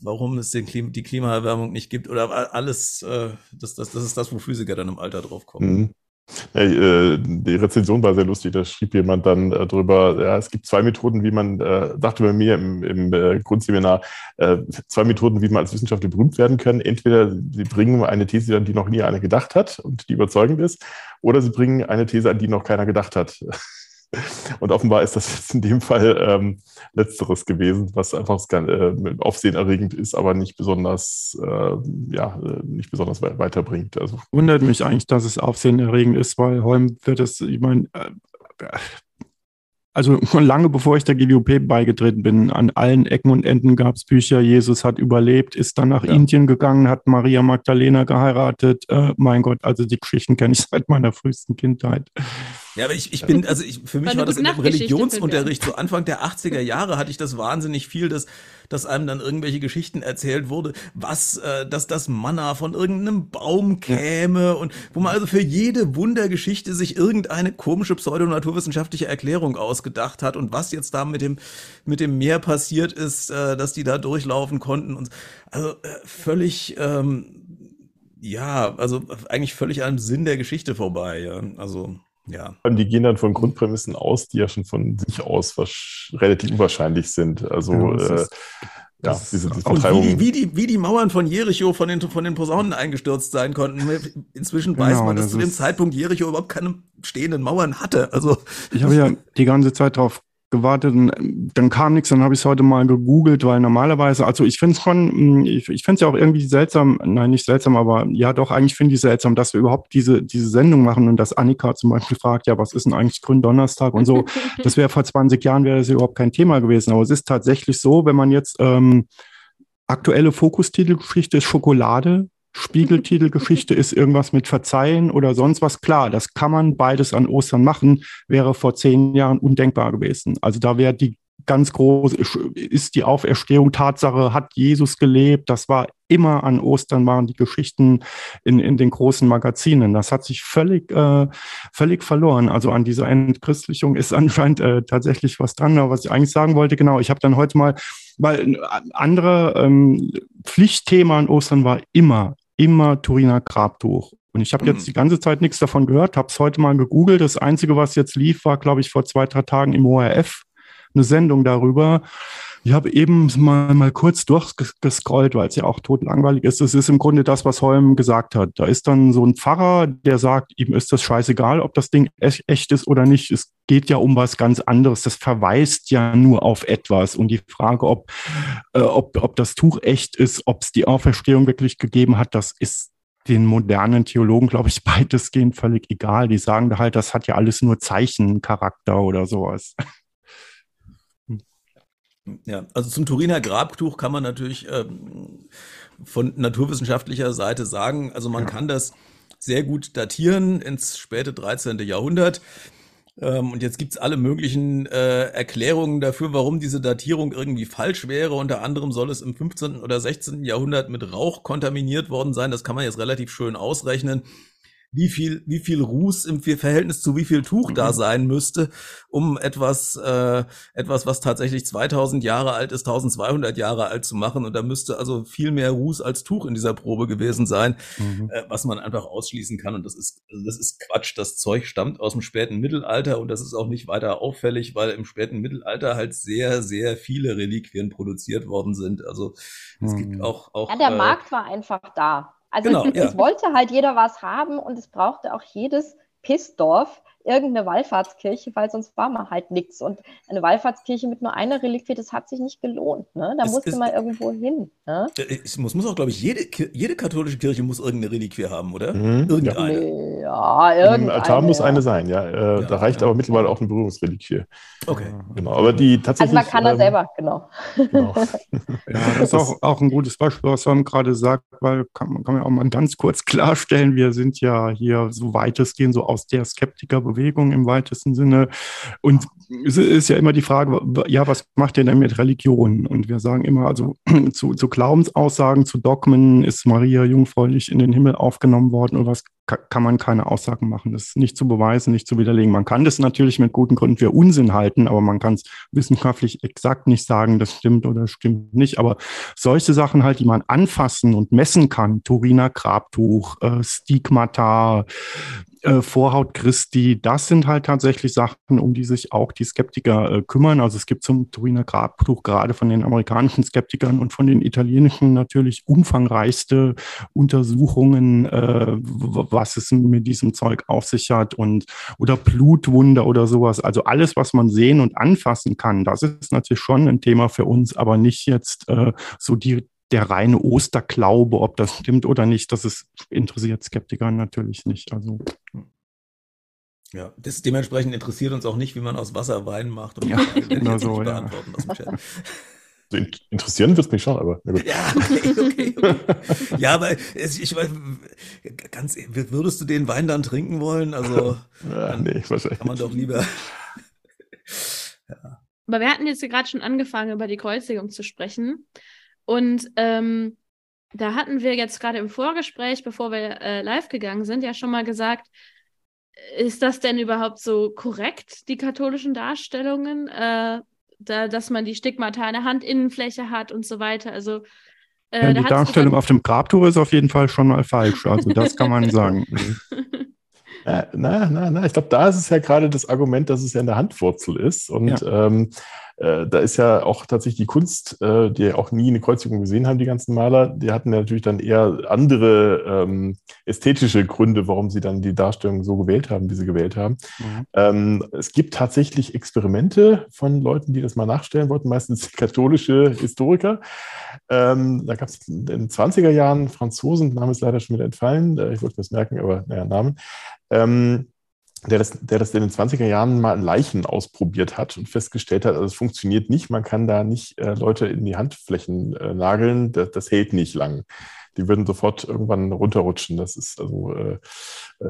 warum es den Klim die Klimaerwärmung nicht gibt oder alles, äh, das, das, das ist das, wo Physiker dann im Alter drauf kommen. Mhm. Äh, die Rezension war sehr lustig. Da schrieb jemand dann äh, drüber, ja, es gibt zwei Methoden, wie man, äh, dachte bei mir im, im äh, Grundseminar, äh, zwei Methoden, wie man als Wissenschaftler berühmt werden kann. Entweder sie bringen eine These an, die noch nie einer gedacht hat und die überzeugend ist, oder sie bringen eine These an, die noch keiner gedacht hat. Und offenbar ist das jetzt in dem Fall ähm, Letzteres gewesen, was einfach äh, aufsehenerregend ist, aber nicht besonders, äh, ja, nicht besonders weiterbringt. Also, Wundert mich eigentlich, dass es aufsehenerregend ist, weil Holm wird es, ich meine, äh, also schon lange bevor ich der GWP beigetreten bin, an allen Ecken und Enden gab es Bücher, Jesus hat überlebt, ist dann nach ja. Indien gegangen, hat Maria Magdalena geheiratet. Äh, mein Gott, also die Geschichten kenne ich seit meiner frühesten Kindheit. Ja, aber ich, ich bin, also ich, für mich war, war das in dem Religionsunterricht, so Anfang der 80er Jahre hatte ich das wahnsinnig viel, dass, dass einem dann irgendwelche Geschichten erzählt wurde, was, äh, dass das Manna von irgendeinem Baum käme und wo man also für jede Wundergeschichte sich irgendeine komische pseudonaturwissenschaftliche Erklärung ausgedacht hat und was jetzt da mit dem, mit dem Meer passiert ist, äh, dass die da durchlaufen konnten und also äh, völlig, ähm, ja, also eigentlich völlig am Sinn der Geschichte vorbei, ja, also. Ja. Die gehen dann von Grundprämissen aus, die ja schon von sich aus relativ unwahrscheinlich sind. Also ja, äh, ja, diese, diese Vertreibung. Wie, wie, die, wie die Mauern von Jericho von den, von den Posaunen eingestürzt sein konnten. Inzwischen weiß genau, man, dass das zu dem Zeitpunkt Jericho überhaupt keine stehenden Mauern hatte. Also ich habe ja die ganze Zeit darauf gewartet und dann kam nichts, dann habe ich es heute mal gegoogelt, weil normalerweise, also ich finde es schon, hm, ich, ich finde es ja auch irgendwie seltsam, nein, nicht seltsam, aber ja doch, eigentlich finde ich es seltsam, dass wir überhaupt diese, diese Sendung machen und dass Annika zum Beispiel fragt, ja, was ist denn eigentlich Gründonnerstag und so. Das wäre vor 20 Jahren, wäre das überhaupt kein Thema gewesen, aber es ist tatsächlich so, wenn man jetzt ähm, aktuelle Fokustitelgeschichte ist Schokolade, Spiegeltitelgeschichte ist irgendwas mit Verzeihen oder sonst was. Klar, das kann man beides an Ostern machen, wäre vor zehn Jahren undenkbar gewesen. Also da wäre die ganz groß, ist die Auferstehung Tatsache, hat Jesus gelebt, das war immer an Ostern waren die Geschichten in, in den großen Magazinen. Das hat sich völlig, äh, völlig verloren. Also an dieser Entchristlichung ist anscheinend äh, tatsächlich was dran. Aber was ich eigentlich sagen wollte, genau, ich habe dann heute mal, weil andere ähm, Pflichtthema an Ostern war immer, immer Turiner Grabtuch. Und ich habe jetzt mhm. die ganze Zeit nichts davon gehört, habe es heute mal gegoogelt. Das Einzige, was jetzt lief, war, glaube ich, vor zwei, drei Tagen im ORF eine Sendung darüber. Ich habe eben mal, mal kurz durchgescrollt, weil es ja auch totlangweilig ist. Es ist im Grunde das, was Holm gesagt hat. Da ist dann so ein Pfarrer, der sagt, ihm ist das scheißegal, ob das Ding echt ist oder nicht. Es geht ja um was ganz anderes. Das verweist ja nur auf etwas. Und die Frage, ob, äh, ob, ob das Tuch echt ist, ob es die Auferstehung wirklich gegeben hat, das ist den modernen Theologen, glaube ich, weitestgehend völlig egal. Die sagen da halt, das hat ja alles nur Zeichencharakter oder sowas. Ja, also zum Turiner Grabtuch kann man natürlich ähm, von naturwissenschaftlicher Seite sagen, also man kann das sehr gut datieren ins späte 13. Jahrhundert. Ähm, und jetzt gibt's alle möglichen äh, Erklärungen dafür, warum diese Datierung irgendwie falsch wäre. Unter anderem soll es im 15. oder 16. Jahrhundert mit Rauch kontaminiert worden sein. Das kann man jetzt relativ schön ausrechnen wie viel, wie viel Ruß im Verhältnis zu wie viel Tuch mhm. da sein müsste, um etwas, äh, etwas, was tatsächlich 2000 Jahre alt ist, 1200 Jahre alt zu machen. Und da müsste also viel mehr Ruß als Tuch in dieser Probe gewesen sein, mhm. äh, was man einfach ausschließen kann. Und das ist, also das ist Quatsch. Das Zeug stammt aus dem späten Mittelalter und das ist auch nicht weiter auffällig, weil im späten Mittelalter halt sehr, sehr viele Reliquien produziert worden sind. Also es mhm. gibt auch, auch. Ja, der äh, Markt war einfach da. Also genau, es ja. wollte halt jeder was haben und es brauchte auch jedes Pissdorf irgendeine Wallfahrtskirche, weil sonst war man halt nichts. Und eine Wallfahrtskirche mit nur einer Reliquie, das hat sich nicht gelohnt. Ne? Da es, musste es, man irgendwo hin. Ne? Es muss, muss auch, glaube ich, jede, jede katholische Kirche muss irgendeine Reliquie haben, oder? Mhm. Irgendeine. Nee, ja, irgendeine. Im Altar muss eine sein, ja. Äh, ja da reicht ja. aber mittlerweile auch eine Berührungsreliquie. Okay. Genau, aber die tatsächlich. Also man kann da ähm, selber, genau. genau. ja, das ist auch, auch ein gutes Beispiel, was Sam gerade sagt, weil kann, man kann man auch mal ganz kurz klarstellen, wir sind ja hier so weitestgehend so aus der Skeptikerbewegung im weitesten Sinne. Und es ist ja immer die Frage, ja, was macht ihr denn mit Religion? Und wir sagen immer, also zu, zu Glaubensaussagen, zu Dogmen, ist Maria jungfräulich in den Himmel aufgenommen worden oder was kann man keine Aussagen machen. Das ist nicht zu beweisen, nicht zu widerlegen. Man kann das natürlich mit guten Gründen für Unsinn halten, aber man kann es wissenschaftlich exakt nicht sagen, das stimmt oder stimmt nicht. Aber solche Sachen halt, die man anfassen und messen kann, Turiner Grabtuch, äh, Stigmata, äh, Vorhaut Christi, das sind halt tatsächlich Sachen, um die sich auch die Skeptiker äh, kümmern. Also es gibt zum Turiner Grabtuch gerade von den amerikanischen Skeptikern und von den italienischen natürlich umfangreichste Untersuchungen, äh, was es mit diesem Zeug auf sich hat und oder Blutwunder oder sowas. Also alles, was man sehen und anfassen kann, das ist natürlich schon ein Thema für uns, aber nicht jetzt äh, so die der reine Osterglaube, ob das stimmt oder nicht, das ist, interessiert Skeptiker natürlich nicht. Also. Ja, das dementsprechend interessiert uns auch nicht, wie man aus Wasser Wein macht. Und ja, genau so, ja. Interessieren wird es mich schon, aber. Ja, okay, okay, okay. ja, aber es, ich weiß, ganz, würdest du den Wein dann trinken wollen? Also, ja, nee, wahrscheinlich. Kann man doch lieber. ja. Aber wir hatten jetzt gerade schon angefangen, über die Kreuzigung zu sprechen. Und ähm, da hatten wir jetzt gerade im Vorgespräch, bevor wir äh, live gegangen sind, ja schon mal gesagt, ist das denn überhaupt so korrekt, die katholischen Darstellungen, äh, da, dass man die Stigmata in der Handinnenfläche hat und so weiter? Also äh, ja, die Darstellung auf dem Grabtuch ist auf jeden Fall schon mal falsch. Also das kann man sagen. Na, na, na, ich glaube, da ist es ja gerade das Argument, dass es ja in der Handwurzel ist. Und ja. ähm, äh, da ist ja auch tatsächlich die Kunst, äh, die auch nie eine Kreuzigung gesehen haben, die ganzen Maler, die hatten ja natürlich dann eher andere ähm, ästhetische Gründe, warum sie dann die Darstellung so gewählt haben, wie sie gewählt haben. Mhm. Ähm, es gibt tatsächlich Experimente von Leuten, die das mal nachstellen wollten, meistens katholische Historiker. Ähm, da gab es in den 20er Jahren Franzosen, Name ist leider schon wieder entfallen, äh, ich wollte mir das merken, aber naja, Namen. Ähm, der das, der das in den 20er Jahren mal in Leichen ausprobiert hat und festgestellt hat, also es funktioniert nicht, man kann da nicht äh, Leute in die Handflächen äh, nageln, das, das, hält nicht lang. Die würden sofort irgendwann runterrutschen. Das ist also, äh,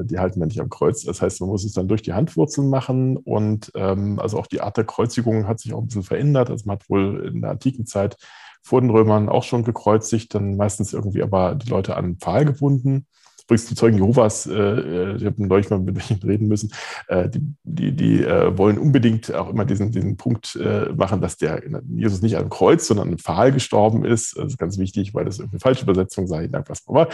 die halten wir nicht am Kreuz. Das heißt, man muss es dann durch die Handwurzeln machen und ähm, also auch die Art der Kreuzigung hat sich auch ein bisschen verändert. Also man hat wohl in der antiken Zeit vor den Römern auch schon gekreuzigt, dann meistens irgendwie aber die Leute an den Pfahl gebunden. Übrigens, die Zeugen Jehovas, äh, äh ich habe neulich mal mit welchen reden müssen, äh, die, die, die äh, wollen unbedingt auch immer diesen, diesen Punkt äh, machen, dass der Jesus nicht einem Kreuz, sondern einem Pfahl gestorben ist. Das ist ganz wichtig, weil das eine falsche Übersetzung sei. Dank was aber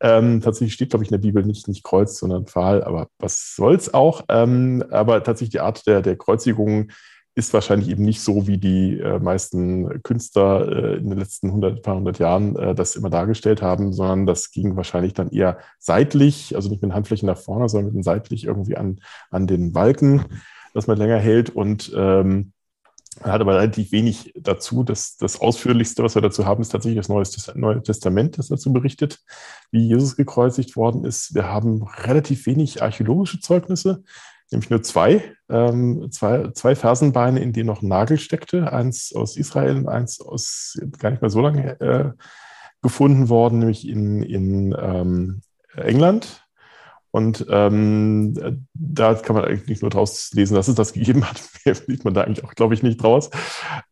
ähm, tatsächlich steht, glaube ich, in der Bibel nicht, nicht Kreuz, sondern Pfahl, aber was soll's auch. Ähm, aber tatsächlich die Art der, der Kreuzigung ist wahrscheinlich eben nicht so, wie die äh, meisten Künstler äh, in den letzten 100, paar hundert Jahren äh, das immer dargestellt haben, sondern das ging wahrscheinlich dann eher seitlich, also nicht mit den Handflächen nach vorne, sondern mit den seitlich irgendwie an, an den Balken, dass man länger hält und ähm, hat aber relativ wenig dazu. Das, das Ausführlichste, was wir dazu haben, ist tatsächlich das Neue Testament, das dazu berichtet, wie Jesus gekreuzigt worden ist. Wir haben relativ wenig archäologische Zeugnisse nämlich nur zwei, ähm, zwei, zwei Fersenbeine, in denen noch ein Nagel steckte, eins aus Israel und eins aus gar nicht mehr so lange äh, gefunden worden, nämlich in, in ähm, England. Und ähm, da kann man eigentlich nur draus lesen, dass es das gegeben hat. Mehr sieht man da eigentlich auch, glaube ich, nicht draus.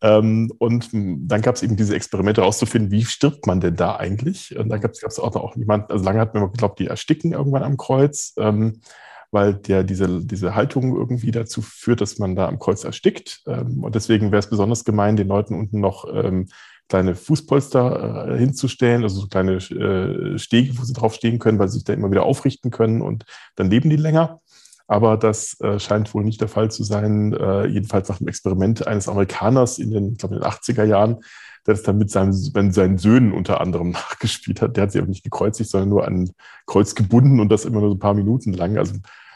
Ähm, und dann gab es eben diese Experimente herauszufinden, wie stirbt man denn da eigentlich? Und da gab es auch noch niemand, also lange hat man geglaubt, die ersticken irgendwann am Kreuz. Ähm, weil der diese, diese Haltung irgendwie dazu führt, dass man da am Kreuz erstickt. Ähm, und deswegen wäre es besonders gemein, den Leuten unten noch ähm, kleine Fußpolster äh, hinzustellen, also so kleine äh, Stege, wo sie drauf stehen können, weil sie sich da immer wieder aufrichten können und dann leben die länger. Aber das äh, scheint wohl nicht der Fall zu sein, jedenfalls nach dem Experiment eines Amerikaners in den, ich in den 80er Jahren, der das dann mit seinen, seinen Söhnen unter anderem nachgespielt hat. Der hat sie aber nicht gekreuzigt, sondern nur an Kreuz gebunden und das immer nur so ein paar Minuten lang. Also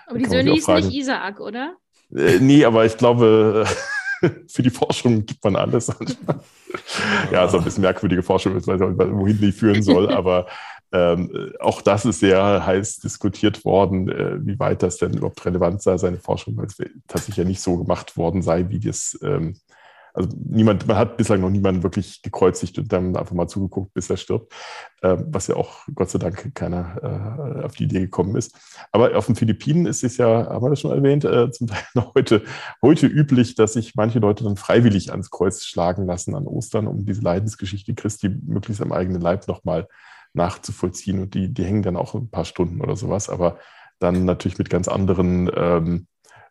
aber die Söhne hießen nicht Isaak, oder? Äh, nee, aber ich glaube, für die Forschung gibt man alles. ja, ist ein bisschen merkwürdige Forschung, ich weiß nicht, wohin die führen soll, aber ähm, auch das ist sehr heiß diskutiert worden, äh, wie weit das denn überhaupt relevant sei, seine Forschung, weil es tatsächlich ja nicht so gemacht worden sei, wie das ähm, also niemand, man hat bislang noch niemanden wirklich gekreuzigt und dann einfach mal zugeguckt, bis er stirbt, äh, was ja auch Gott sei Dank keiner äh, auf die Idee gekommen ist. Aber auf den Philippinen ist es ja, haben wir das schon erwähnt, äh, zum Teil noch heute, heute üblich, dass sich manche Leute dann freiwillig ans Kreuz schlagen lassen an Ostern, um diese Leidensgeschichte Christi möglichst am eigenen Leib nochmal nachzuvollziehen. Und die, die hängen dann auch ein paar Stunden oder sowas, aber dann natürlich mit ganz anderen ähm,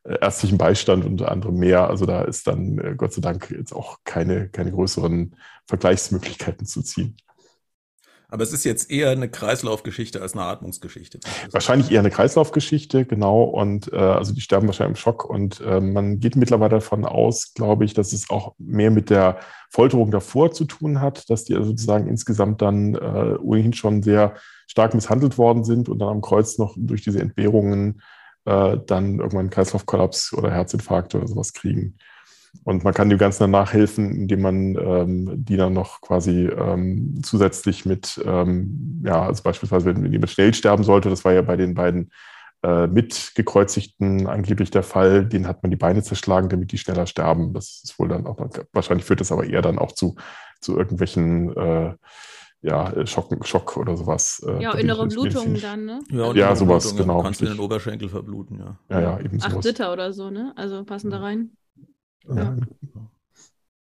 ärztlichen Beistand unter anderem mehr. Also da ist dann äh, Gott sei Dank jetzt auch keine, keine größeren Vergleichsmöglichkeiten zu ziehen. Aber es ist jetzt eher eine Kreislaufgeschichte als eine Atmungsgeschichte. Wahrscheinlich eher eine Kreislaufgeschichte, genau. Und äh, also die sterben wahrscheinlich im Schock. Und äh, man geht mittlerweile davon aus, glaube ich, dass es auch mehr mit der Folterung davor zu tun hat, dass die also sozusagen insgesamt dann äh, ohnehin schon sehr stark misshandelt worden sind und dann am Kreuz noch durch diese Entbehrungen äh, dann irgendwann einen Kreislaufkollaps oder Herzinfarkt oder sowas kriegen. Und man kann dem Ganzen dann nachhelfen, indem man ähm, die dann noch quasi ähm, zusätzlich mit, ähm, ja, also beispielsweise, wenn jemand schnell sterben sollte, das war ja bei den beiden äh, mitgekreuzigten angeblich der Fall, den hat man die Beine zerschlagen, damit die schneller sterben. Das ist wohl dann auch, wahrscheinlich führt das aber eher dann auch zu, zu irgendwelchen äh, ja, äh, Schock, Schock oder sowas. Äh, ja, innere Blutung dann, ne? Ja, ja sowas, Blutung, genau. Du kannst in den Oberschenkel verbluten, ja. Ja, ja, eben sowas. Acht Liter oder so, ne? Also passen da rein. Ja. ja.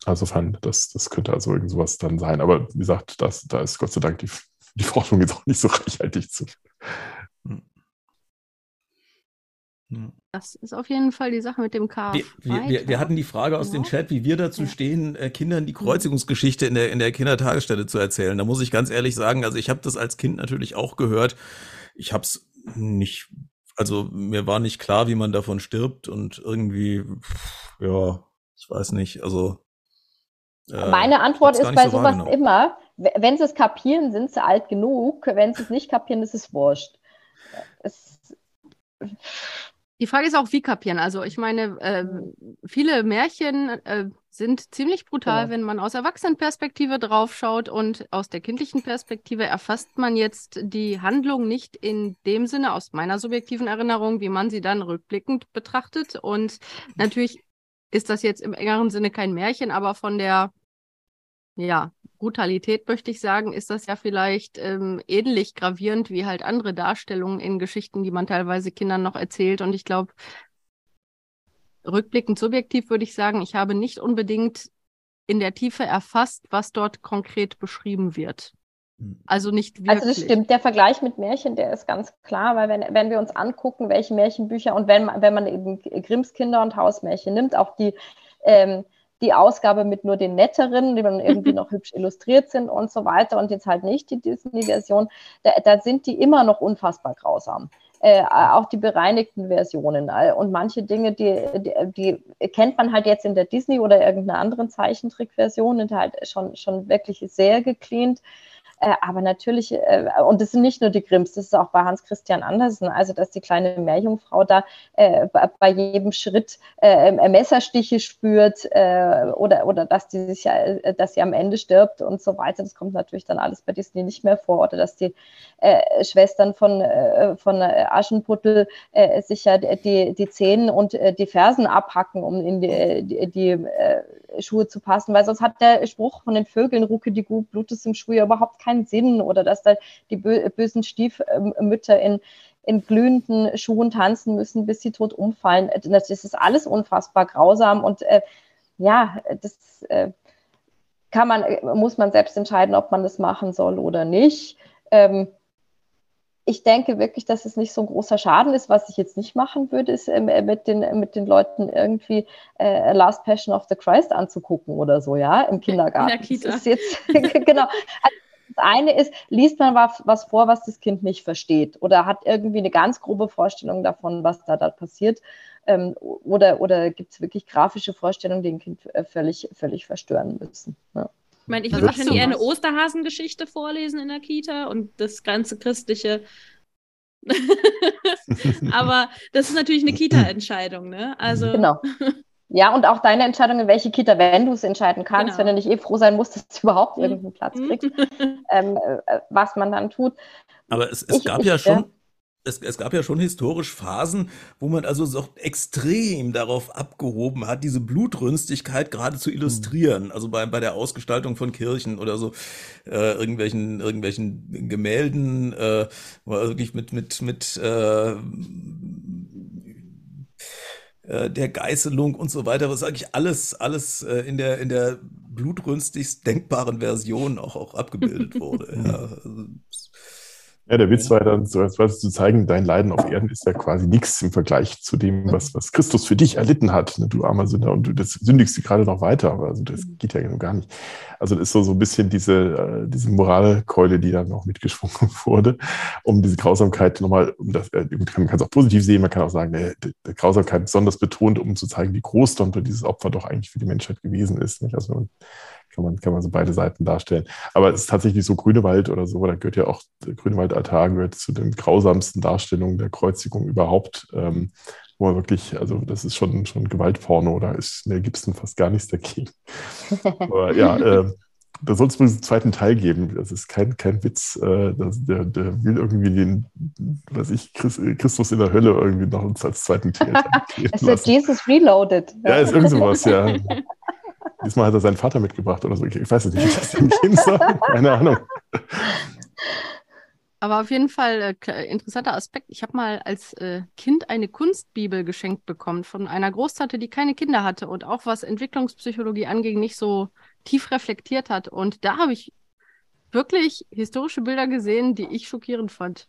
Also fand, das, das könnte also irgend sowas dann sein. Aber wie gesagt, das, da ist Gott sei Dank die, die Forschung jetzt auch nicht so reichhaltig zu. Hm. Das ist auf jeden Fall die Sache mit dem K. Wir, wir, wir, hatten die Frage aus ja. dem Chat, wie wir dazu ja. stehen, äh, Kindern die mhm. Kreuzigungsgeschichte in der, in der Kindertagesstätte zu erzählen. Da muss ich ganz ehrlich sagen, also ich habe das als Kind natürlich auch gehört. Ich habe es nicht, also mir war nicht klar, wie man davon stirbt und irgendwie, ja, ich weiß nicht, also. Äh, Meine Antwort ist bei so sowas immer, wenn sie es kapieren, sind sie alt genug. Wenn sie es nicht kapieren, ist es wurscht. Es, die Frage ist auch, wie kapieren. Also ich meine, äh, viele Märchen äh, sind ziemlich brutal, ja. wenn man aus Erwachsenenperspektive draufschaut und aus der kindlichen Perspektive erfasst man jetzt die Handlung nicht in dem Sinne aus meiner subjektiven Erinnerung, wie man sie dann rückblickend betrachtet. Und natürlich ist das jetzt im engeren Sinne kein Märchen, aber von der ja, Brutalität möchte ich sagen, ist das ja vielleicht ähm, ähnlich gravierend wie halt andere Darstellungen in Geschichten, die man teilweise Kindern noch erzählt. Und ich glaube, rückblickend subjektiv würde ich sagen, ich habe nicht unbedingt in der Tiefe erfasst, was dort konkret beschrieben wird. Hm. Also nicht wirklich. Also das stimmt, der Vergleich mit Märchen, der ist ganz klar, weil wenn, wenn wir uns angucken, welche Märchenbücher und wenn, wenn man eben Grimms Kinder- und Hausmärchen nimmt, auch die, ähm, die Ausgabe mit nur den netteren, die dann irgendwie noch hübsch illustriert sind und so weiter und jetzt halt nicht die Disney-Version, da, da sind die immer noch unfassbar grausam. Äh, auch die bereinigten Versionen. Und manche Dinge, die, die, die, kennt man halt jetzt in der Disney oder irgendeiner anderen Zeichentrickversion, sind halt schon, schon wirklich sehr gecleant. Äh, aber natürlich, äh, und das sind nicht nur die Grimms, das ist auch bei Hans Christian Andersen, also dass die kleine Meerjungfrau da äh, bei jedem Schritt äh, Messerstiche spürt äh, oder, oder dass, die sich, äh, dass sie am Ende stirbt und so weiter. Das kommt natürlich dann alles bei Disney nicht mehr vor. Oder dass die Schwestern von, von Aschenputtel sich ja die, die Zähne und die Fersen abhacken, um in die, die, die Schuhe zu passen, weil sonst hat der Spruch von den Vögeln, Rucke die Gut, Blut ist im Schuh ja überhaupt keinen Sinn oder dass da die bösen Stiefmütter in, in glühenden Schuhen tanzen müssen, bis sie tot umfallen. Das ist alles unfassbar grausam und äh, ja, das äh, kann man, muss man selbst entscheiden, ob man das machen soll oder nicht. Ähm, ich denke wirklich, dass es nicht so ein großer Schaden ist. Was ich jetzt nicht machen würde, ist äh, mit, den, mit den Leuten irgendwie äh, Last Passion of the Christ anzugucken oder so, ja, im Kindergarten. In der Kita. Das ist jetzt, genau. Also das eine ist, liest man was, was vor, was das Kind nicht versteht oder hat irgendwie eine ganz grobe Vorstellung davon, was da, da passiert. Ähm, oder oder gibt es wirklich grafische Vorstellungen, die ein Kind äh, völlig, völlig verstören müssen. Ja. Ich meine, ich würde wahrscheinlich eher eine Osterhasengeschichte vorlesen in der Kita und das ganze christliche. Aber das ist natürlich eine Kita-Entscheidung, ne? Also. Genau. Ja, und auch deine Entscheidung, in welche Kita, wenn du es entscheiden kannst, genau. wenn du nicht eh froh sein musst, dass du überhaupt mhm. irgendeinen Platz kriegst, ähm, äh, was man dann tut. Aber es, es ich, gab ich, ja schon, es, es gab ja schon historisch Phasen, wo man also so extrem darauf abgehoben hat, diese Blutrünstigkeit gerade zu illustrieren. Mhm. Also bei, bei der Ausgestaltung von Kirchen oder so äh, irgendwelchen, irgendwelchen Gemälden, äh, wirklich mit, mit, mit äh, äh, der Geißelung und so weiter, was eigentlich alles, alles äh, in der, in der blutrünstigst denkbaren Version auch, auch abgebildet wurde. ja, also, ja, der Witz war dann so, als zu zeigen, dein Leiden auf Erden ist ja quasi nichts im Vergleich zu dem, was, was Christus für dich erlitten hat, ne, du armer Sünder, und du das sündigst du gerade noch weiter, aber also das geht ja gar nicht. Also das ist so, so ein bisschen diese, äh, diese Moralkeule, die dann noch mitgeschwungen wurde, um diese Grausamkeit nochmal, um das, äh, man kann es auch positiv sehen, man kann auch sagen, der, der Grausamkeit besonders betont, um zu zeigen, wie groß dann dieses Opfer doch eigentlich für die Menschheit gewesen ist. Nicht? Also kann man, kann man so beide Seiten darstellen. Aber es ist tatsächlich so Grünewald oder so, da gehört ja auch der Grünewald-Altar gehört zu den grausamsten Darstellungen der Kreuzigung überhaupt. Ähm, wo man wirklich, also das ist schon, schon Gewaltporno, da ist Mel Gibson fast gar nichts dagegen. Aber ja, äh, da soll es wohl einen zweiten Teil geben. Das ist kein, kein Witz. Äh, das, der, der will irgendwie den, was ich, Christus in der Hölle irgendwie noch als zweiten Teil es wird Jesus Reloaded. Ja, ist irgend sowas, ja. Diesmal hat er seinen Vater mitgebracht oder so. Ich weiß nicht, wie das denn gehen soll. Keine Ahnung. Aber auf jeden Fall äh, interessanter Aspekt. Ich habe mal als äh, Kind eine Kunstbibel geschenkt bekommen von einer Großtante, die keine Kinder hatte und auch was Entwicklungspsychologie anging, nicht so tief reflektiert hat. Und da habe ich wirklich historische Bilder gesehen, die ich schockierend fand.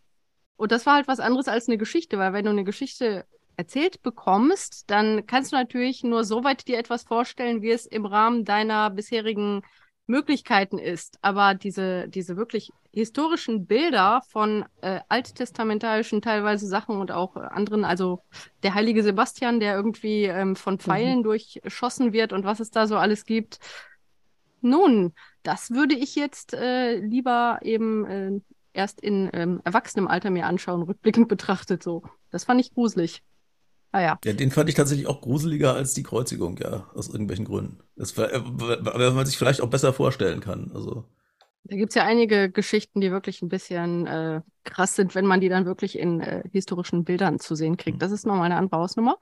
Und das war halt was anderes als eine Geschichte, weil wenn du eine Geschichte erzählt bekommst, dann kannst du natürlich nur so weit dir etwas vorstellen, wie es im Rahmen deiner bisherigen Möglichkeiten ist. Aber diese, diese wirklich historischen Bilder von äh, alttestamentarischen teilweise Sachen und auch anderen, also der heilige Sebastian, der irgendwie ähm, von mhm. Pfeilen mhm. durchschossen wird und was es da so alles gibt. Nun, das würde ich jetzt äh, lieber eben äh, erst in ähm, erwachsenem Alter mir anschauen, rückblickend betrachtet so. Das fand ich gruselig. Ah ja. Ja, den fand ich tatsächlich auch gruseliger als die Kreuzigung, ja, aus irgendwelchen Gründen. Das, weil man sich vielleicht auch besser vorstellen kann. Also. Da gibt es ja einige Geschichten, die wirklich ein bisschen äh, krass sind, wenn man die dann wirklich in äh, historischen Bildern zu sehen kriegt. Mhm. Das ist nochmal eine andere Hausnummer.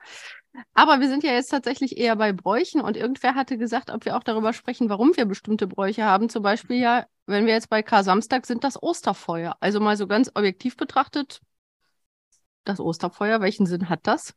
Aber wir sind ja jetzt tatsächlich eher bei Bräuchen und irgendwer hatte gesagt, ob wir auch darüber sprechen, warum wir bestimmte Bräuche haben. Zum Beispiel ja, wenn wir jetzt bei Kar-Samstag sind, das Osterfeuer. Also mal so ganz objektiv betrachtet, das Osterfeuer, welchen Sinn hat das?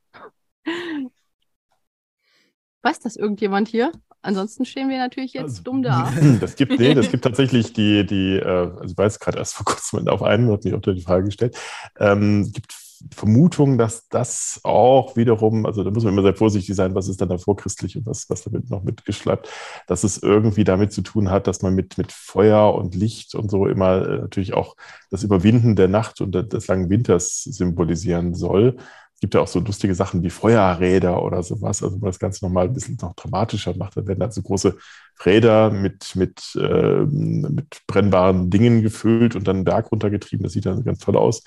Weiß das irgendjemand hier? Ansonsten stehen wir natürlich jetzt Also, dumm da. Das gibt, nee, das gibt tatsächlich die, die, äh, also ich weiß gerade erst vor kurzem auf einen, hat mich unter die Frage gestellt, ähm, gibt Vermutungen, dass das auch wiederum, also da muss man immer sehr vorsichtig sein, was ist dann da vorchristlich und was, was damit noch mitgeschleift, dass es irgendwie damit zu tun hat, dass man mit, mit Feuer und Licht und so immer äh, natürlich auch das Überwinden der Nacht und des langen Winters symbolisieren soll. Es gibt ja auch so lustige Sachen wie Feuerräder oder sowas, also wo man das Ganze nochmal ein bisschen noch dramatischer macht. Da werden dann so große Räder mit, mit, äh, mit brennbaren Dingen gefüllt und dann einen Berg runtergetrieben. Das sieht dann ganz toll aus.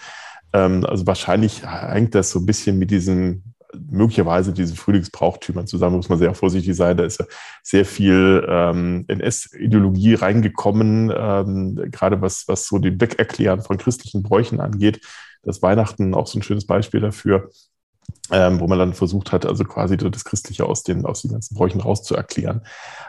Ähm, also wahrscheinlich hängt das so ein bisschen mit diesen, möglicherweise diesen Frühlingsbrauchtümern zusammen, muss man sehr vorsichtig sein. Da ist ja sehr viel ähm, NS-Ideologie reingekommen, ähm, gerade was, was so den Wegerklären von christlichen Bräuchen angeht. Das Weihnachten auch so ein schönes Beispiel dafür, ähm, wo man dann versucht hat, also quasi das Christliche aus den, aus den ganzen Bräuchen rauszuerklären.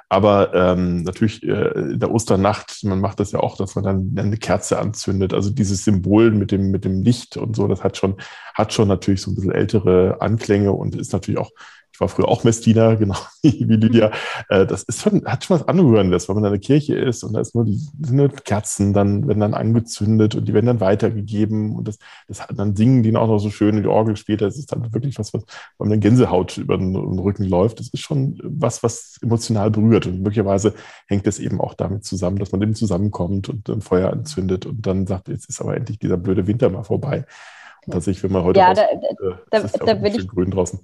Aber ähm, natürlich äh, in der Osternacht, man macht das ja auch, dass man dann eine Kerze anzündet. Also dieses Symbol mit dem, mit dem Licht und so, das hat schon, hat schon natürlich so ein bisschen ältere Anklänge und ist natürlich auch ich war früher auch Messdiener, genau wie Lydia. Äh, das ist schon, hat schon was Anrührendes, wenn man in der Kirche ist und da ist nur sind nur Kerzen, dann werden dann angezündet und die werden dann weitergegeben und das, das hat, dann singen die auch noch so schön in die Orgel später. Das ist dann wirklich was, was, wenn eine Gänsehaut über den, über den Rücken läuft. Das ist schon was, was emotional berührt und möglicherweise hängt es eben auch damit zusammen, dass man eben zusammenkommt und ein Feuer anzündet und dann sagt, jetzt ist aber endlich dieser blöde Winter mal vorbei. Und tatsächlich, wenn man heute Ja, raus, da, äh, da, es ist ja da will ich- grün draußen.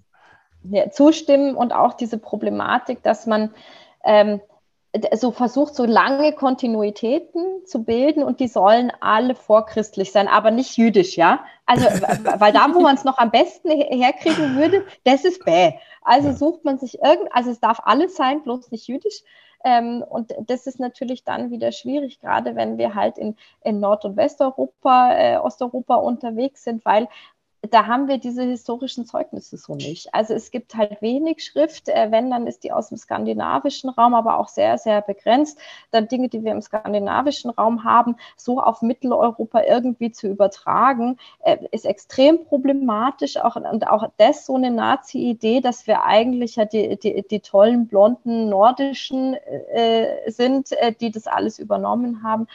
Ja, zustimmen und auch diese Problematik, dass man ähm, so versucht, so lange Kontinuitäten zu bilden und die sollen alle vorchristlich sein, aber nicht jüdisch, ja. Also, weil da, wo man es noch am besten her- herkriegen würde, das ist bäh. Also sucht man sich irgend, also es darf alles sein, bloß nicht jüdisch. Ähm, und das ist natürlich dann wieder schwierig, gerade wenn wir halt in, in Nord- und Westeuropa, äh, Osteuropa unterwegs sind, weil da haben wir diese historischen Zeugnisse so nicht. Also es gibt halt wenig Schrift, äh, wenn, dann ist die aus dem skandinavischen Raum, aber auch sehr, sehr begrenzt. Dann Dinge, die wir im skandinavischen Raum haben, so auf Mitteleuropa irgendwie zu übertragen, äh, ist extrem problematisch. Auch, und auch das so eine Nazi-Idee, dass wir eigentlich ja die, die, die tollen blonden Nordischen äh, sind, äh, die das alles übernommen haben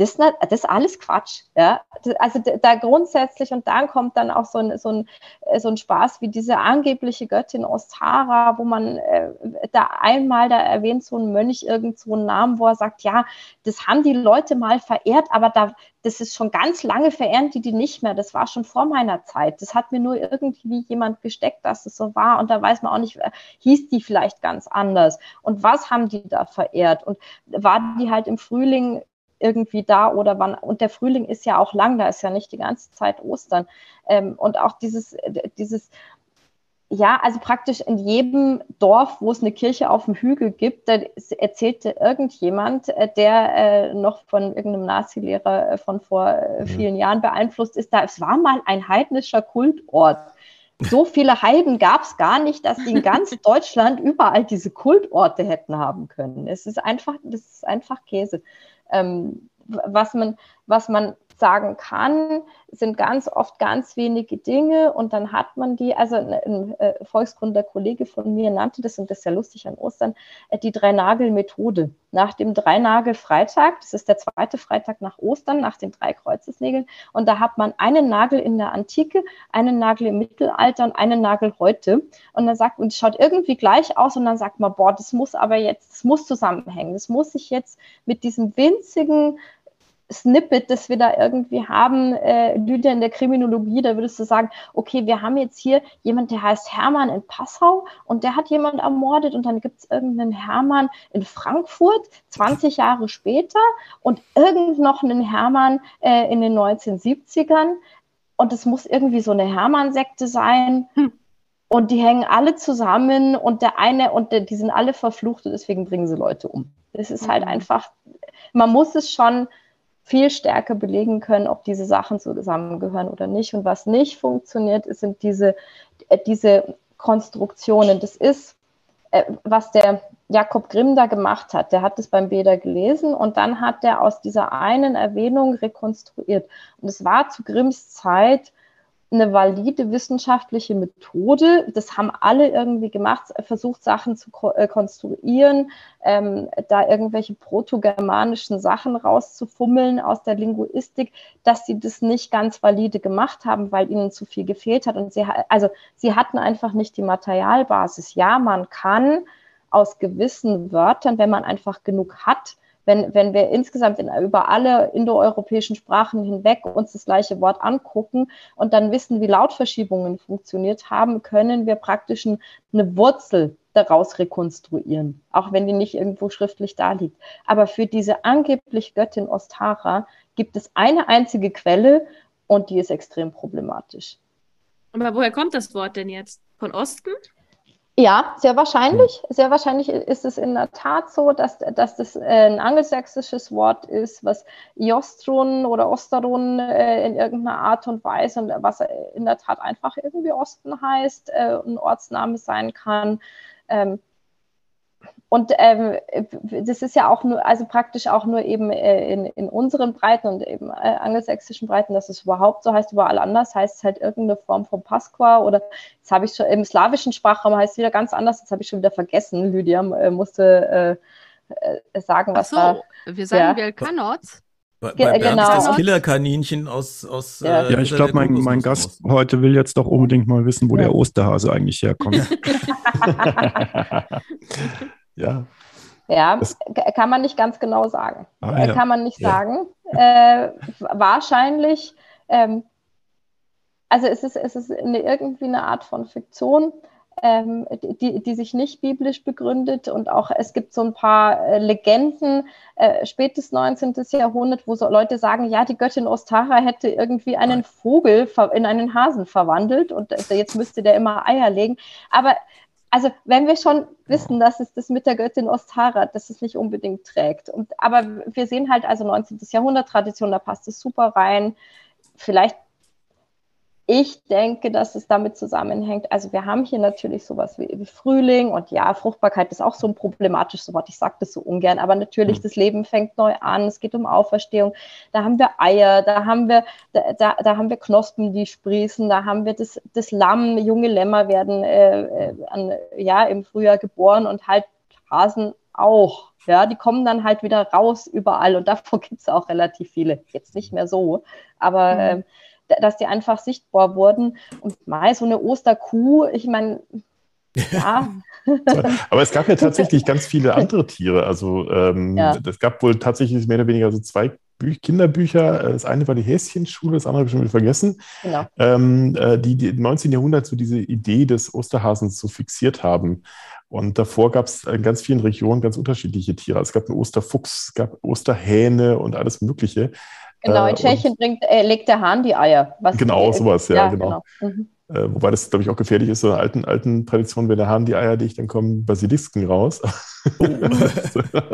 das, das ist alles Quatsch. Ja? Also da grundsätzlich, und dann kommt dann auch so ein, so, ein, so ein Spaß wie diese angebliche Göttin Ostara, wo man äh, da einmal, da erwähnt so ein Mönch irgend so einen Namen, wo er sagt, ja, das haben die Leute mal verehrt, aber da, das ist schon ganz lange verehren die die nicht mehr. Das war schon vor meiner Zeit. Das hat mir nur irgendwie jemand gesteckt, dass es so war. Und da weiß man auch nicht, äh, hieß die vielleicht ganz anders. Und was haben die da verehrt? Und war die halt im Frühling irgendwie da oder wann. Und der Frühling ist ja auch lang, da ist ja nicht die ganze Zeit Ostern. Ähm, und auch dieses, äh, dieses, ja, also praktisch in jedem Dorf, wo es eine Kirche auf dem Hügel gibt, da erzählte irgendjemand, äh, der äh, noch von irgendeinem Nazi-Lehrer äh, von vor Mhm. vielen Jahren beeinflusst ist, da es war mal ein heidnischer Kultort. So viele Heiden gab es gar nicht, dass die in ganz Deutschland überall diese Kultorte hätten haben können. Es ist einfach, das ist einfach Käse. Ähm, was man, was man sagen kann, sind ganz oft ganz wenige Dinge und dann hat man die, also ein, ein äh, Volksgründerkollege von mir nannte das, und das ist ja lustig an Ostern, äh, die Drei-Nagel-Methode. Nach dem Drei-Nagel-Freitag, das ist der zweite Freitag nach Ostern, nach den drei Kreuzesnägeln, und da hat man einen Nagel in der Antike, einen Nagel im Mittelalter und einen Nagel heute. Und dann sagt, und schaut irgendwie gleich aus, und dann sagt man, boah, das muss aber jetzt, das muss zusammenhängen, das muss sich jetzt mit diesem winzigen Snippet, das wir da irgendwie haben, äh, Lydia in der Kriminologie, da würdest du sagen, okay, wir haben jetzt hier jemand, der heißt Hermann in Passau und der hat jemand ermordet und dann gibt es irgendeinen Hermann in Frankfurt 20 Jahre später und irgend noch einen Hermann äh, in den 1970ern und es muss irgendwie so eine Hermann-Sekte sein. Hm. Und die hängen alle zusammen und der eine und der, die sind alle verflucht und deswegen bringen sie Leute um. Das ist halt Mhm. einfach, man muss es schon viel stärker belegen können, ob diese Sachen zusammengehören oder nicht. Und was nicht funktioniert, sind diese, äh, diese Konstruktionen. Das ist, äh, was der Jakob Grimm da gemacht hat. Der hat es beim Beda gelesen und dann hat er aus dieser einen Erwähnung rekonstruiert. Und es war zu Grimms Zeit eine valide wissenschaftliche Methode. Das haben alle irgendwie gemacht, versucht Sachen zu äh, konstruieren, ähm, da irgendwelche protogermanischen Sachen rauszufummeln aus der Linguistik, dass sie das nicht ganz valide gemacht haben, weil ihnen zu viel gefehlt hat. Und sie, also sie hatten einfach nicht die Materialbasis. Ja, man kann aus gewissen Wörtern, wenn man einfach genug hat, wenn, wenn wir insgesamt in, über alle indoeuropäischen Sprachen hinweg uns das gleiche Wort angucken und dann wissen, wie Lautverschiebungen funktioniert haben, können wir praktisch eine Wurzel daraus rekonstruieren, auch wenn die nicht irgendwo schriftlich da liegt. Aber für diese angeblich Göttin Ostara gibt es eine einzige Quelle und die ist extrem problematisch. Aber woher kommt das Wort denn jetzt? Von Osten? Ja, sehr wahrscheinlich. Sehr wahrscheinlich ist es in der Tat so, dass, dass das äh, ein angelsächsisches Wort ist, was Jostron oder Osteron äh, in irgendeiner Art und Weise und was in der Tat einfach irgendwie Osten heißt, äh, ein Ortsname sein kann. Und ähm, das ist ja auch nur, also praktisch auch nur eben äh, in, in unseren Breiten und eben äh, angelsächsischen Breiten, dass es überhaupt so heißt, überall anders heißt es halt irgendeine Form von Pasqua oder jetzt habe ich schon im slawischen Sprachraum heißt es wieder ganz anders, jetzt habe ich schon wieder vergessen. Lydia äh, musste äh, äh, sagen, was Ach so, da, wir sagen ja. Velkanots. Bei, bei Bernd genau. ist das Killerkaninchen aus. aus ja, äh, ja ich glaube, mein, mein Gast heute will jetzt doch unbedingt mal wissen, wo ja. der Osterhase eigentlich herkommt. Ja. Ja, das kann man nicht ganz genau sagen. Ah, ja. Kann man nicht ja. sagen. Äh, wahrscheinlich, ähm, also es ist, es ist eine, irgendwie eine Art von Fiktion, ähm, die, die sich nicht biblisch begründet. Und auch es gibt so ein paar äh, Legenden, äh, spätes 19. Jahrhundert, wo so Leute sagen, ja, die Göttin Ostara hätte irgendwie einen Vogel in einen Hasen verwandelt und äh, jetzt müsste der immer Eier legen. Aber also wenn wir schon wissen, dass es das mit der Göttin Ostara, dass es nicht unbedingt trägt. Und, aber wir sehen halt also 19. Jahrhundert Tradition, da passt es super rein. Vielleicht ich denke, dass es damit zusammenhängt. Also wir haben hier natürlich sowas wie, Frühling und ja, Fruchtbarkeit ist auch so ein problematisches Wort. Ich sage das so ungern, aber natürlich, mhm. das Leben fängt neu an. Es geht um Auferstehung. Da haben wir Eier, da haben wir, da, da, da haben wir Knospen, die sprießen, da haben wir das, das Lamm, junge Lämmer werden äh, äh an, ja, im Frühjahr geboren und halt Hasen auch. Ja, die kommen dann halt wieder raus überall und davor gibt es auch relativ viele. Jetzt nicht mehr so, aber mhm. ähm, dass die einfach sichtbar wurden. Und mal so eine Osterkuh, ich meine, ja. Aber es gab ja tatsächlich ganz viele andere Tiere. Also ähm, ja. es gab wohl tatsächlich mehr oder weniger so zwei Bü Kinderbücher. Das eine war die Häschenschule, das andere habe ich schon wieder vergessen. Genau. Ähm, äh, die, die im 19. Jahrhundert so diese Idee des Osterhasens so fixiert haben. Und davor gab es in ganz vielen Regionen ganz unterschiedliche Tiere. Es gab einen Osterfuchs, es gab Osterhähne und alles Mögliche. Genau, in äh, Tschechien bringt, äh, legt der Hahn die Eier. genau, die, sowas, ja, ja genau. genau. Mhm. Äh, wobei das, glaube ich, auch gefährlich ist, so in alten, alten Traditionen, wenn der Hahn die Eier legt, dann kommen Basilisken raus. Oh.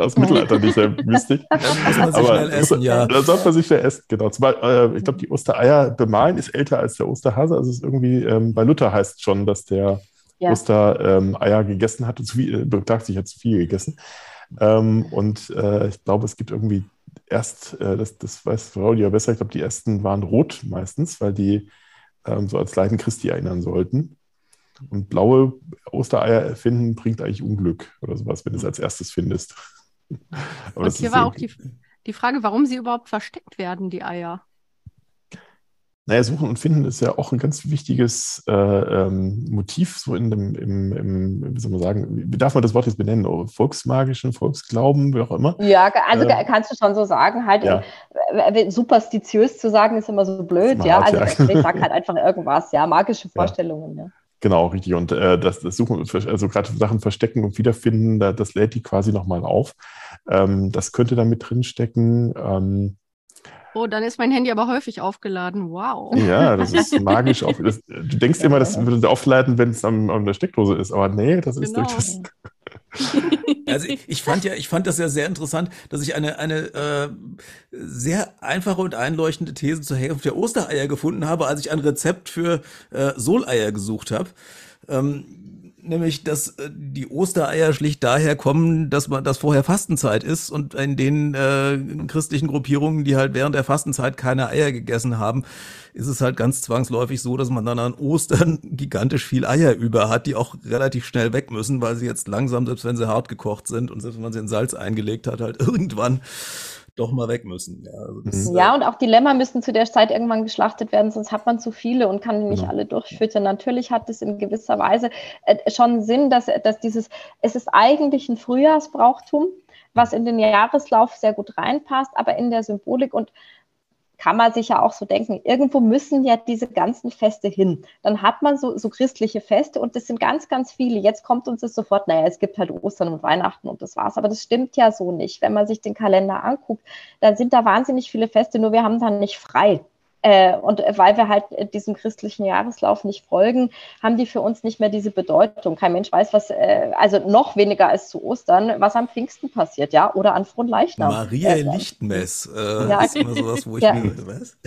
Aus mittelalterlicher Mystik. Dann muss man sich Aber, schnell essen, ja. Da sollte man sich schnell essen, genau. Zumal, äh, ich glaube, die Ostereier bemalen ist älter als der Osterhase. Also es ist irgendwie, ähm, bei Luther heißt es schon, dass der ja. Ostereier ähm, gegessen hat und zu viel, äh, sich hat zu viel gegessen. Ähm, und äh, ich glaube, es gibt irgendwie erst, äh, das, das weiß Frau ja besser, ich glaube, die ersten waren rot meistens, weil die ähm, so als Leiden Christi erinnern sollten. Und blaue Ostereier erfinden bringt eigentlich Unglück oder sowas, wenn du es als erstes findest. Und hier war auch die, die Frage, warum sie überhaupt versteckt werden, die Eier. Naja, Suchen und Finden ist ja auch ein ganz wichtiges äh, ähm, Motiv, so in dem, im, im, wie soll man sagen, wie darf man das Wort jetzt benennen? Oh, volksmagischen, Volksglauben, wie auch immer. Ja, also äh, kannst du schon so sagen, halt ja. äh, superstitiös zu sagen, ist immer so blöd, ja. Also ja. ich sag halt einfach irgendwas, ja, magische Vorstellungen, ja. ja. Genau, richtig. Und äh, das, das Suchen, also gerade Sachen verstecken und wiederfinden, da, das lädt die quasi nochmal auf. Ähm, das könnte da mit drinstecken. Ähm, Oh, dann ist mein Handy aber häufig aufgeladen. Wow. Ja, das ist magisch. Auf, das, du denkst immer, das würde aufladen, wenn es an, an, der Steckdose ist, aber nee, das ist genau. durch das. Also ich, ich, fand ja, ich fand das ja sehr interessant, dass ich eine, eine äh, sehr einfache und einleuchtende These zur Herkunft der Ostereier gefunden habe, als ich ein Rezept für äh, Soleier gesucht habe. Ähm, nämlich, dass äh, die Ostereier schlicht daher kommen, dass man, dass vorher Fastenzeit ist und in den äh, christlichen Gruppierungen, die halt während der Fastenzeit keine Eier gegessen haben, ist es halt ganz zwangsläufig so, dass man dann an Ostern gigantisch viel Eier über hat, die auch relativ schnell weg müssen, weil sie jetzt langsam, selbst wenn sie hart gekocht sind und selbst wenn man sie in Salz eingelegt hat, halt irgendwann doch mal weg müssen. Ja, also das, ja, und auch die Lämmer müssen zu der Zeit irgendwann geschlachtet werden, sonst hat man zu viele und kann die nicht ja. alle durchfüttern. Natürlich hat es in gewisser Weise äh, schon Sinn, dass, dass dieses, es ist eigentlich ein Frühjahrsbrauchtum, was in den Jahreslauf sehr gut reinpasst, aber in der Symbolik und kann man sich ja auch so denken, irgendwo müssen ja diese ganzen Feste hin. Dann hat man so, so christliche Feste und das sind ganz, ganz viele. Jetzt kommt uns das sofort, naja, es gibt halt Ostern und Weihnachten und das war's. Aber das stimmt ja so nicht. Wenn man sich den Kalender anguckt, dann sind da wahnsinnig viele Feste, nur wir haben dann nicht frei. Äh, und weil wir halt diesem christlichen Jahreslauf nicht folgen, haben die für uns nicht mehr diese Bedeutung. Kein Mensch weiß, was, äh, also noch weniger als zu Ostern, was am Pfingsten passiert, ja, oder an Fronleichnam. Maria äh, Lichtmess äh, ja. ist immer sowas, wo ich ja. mir, was?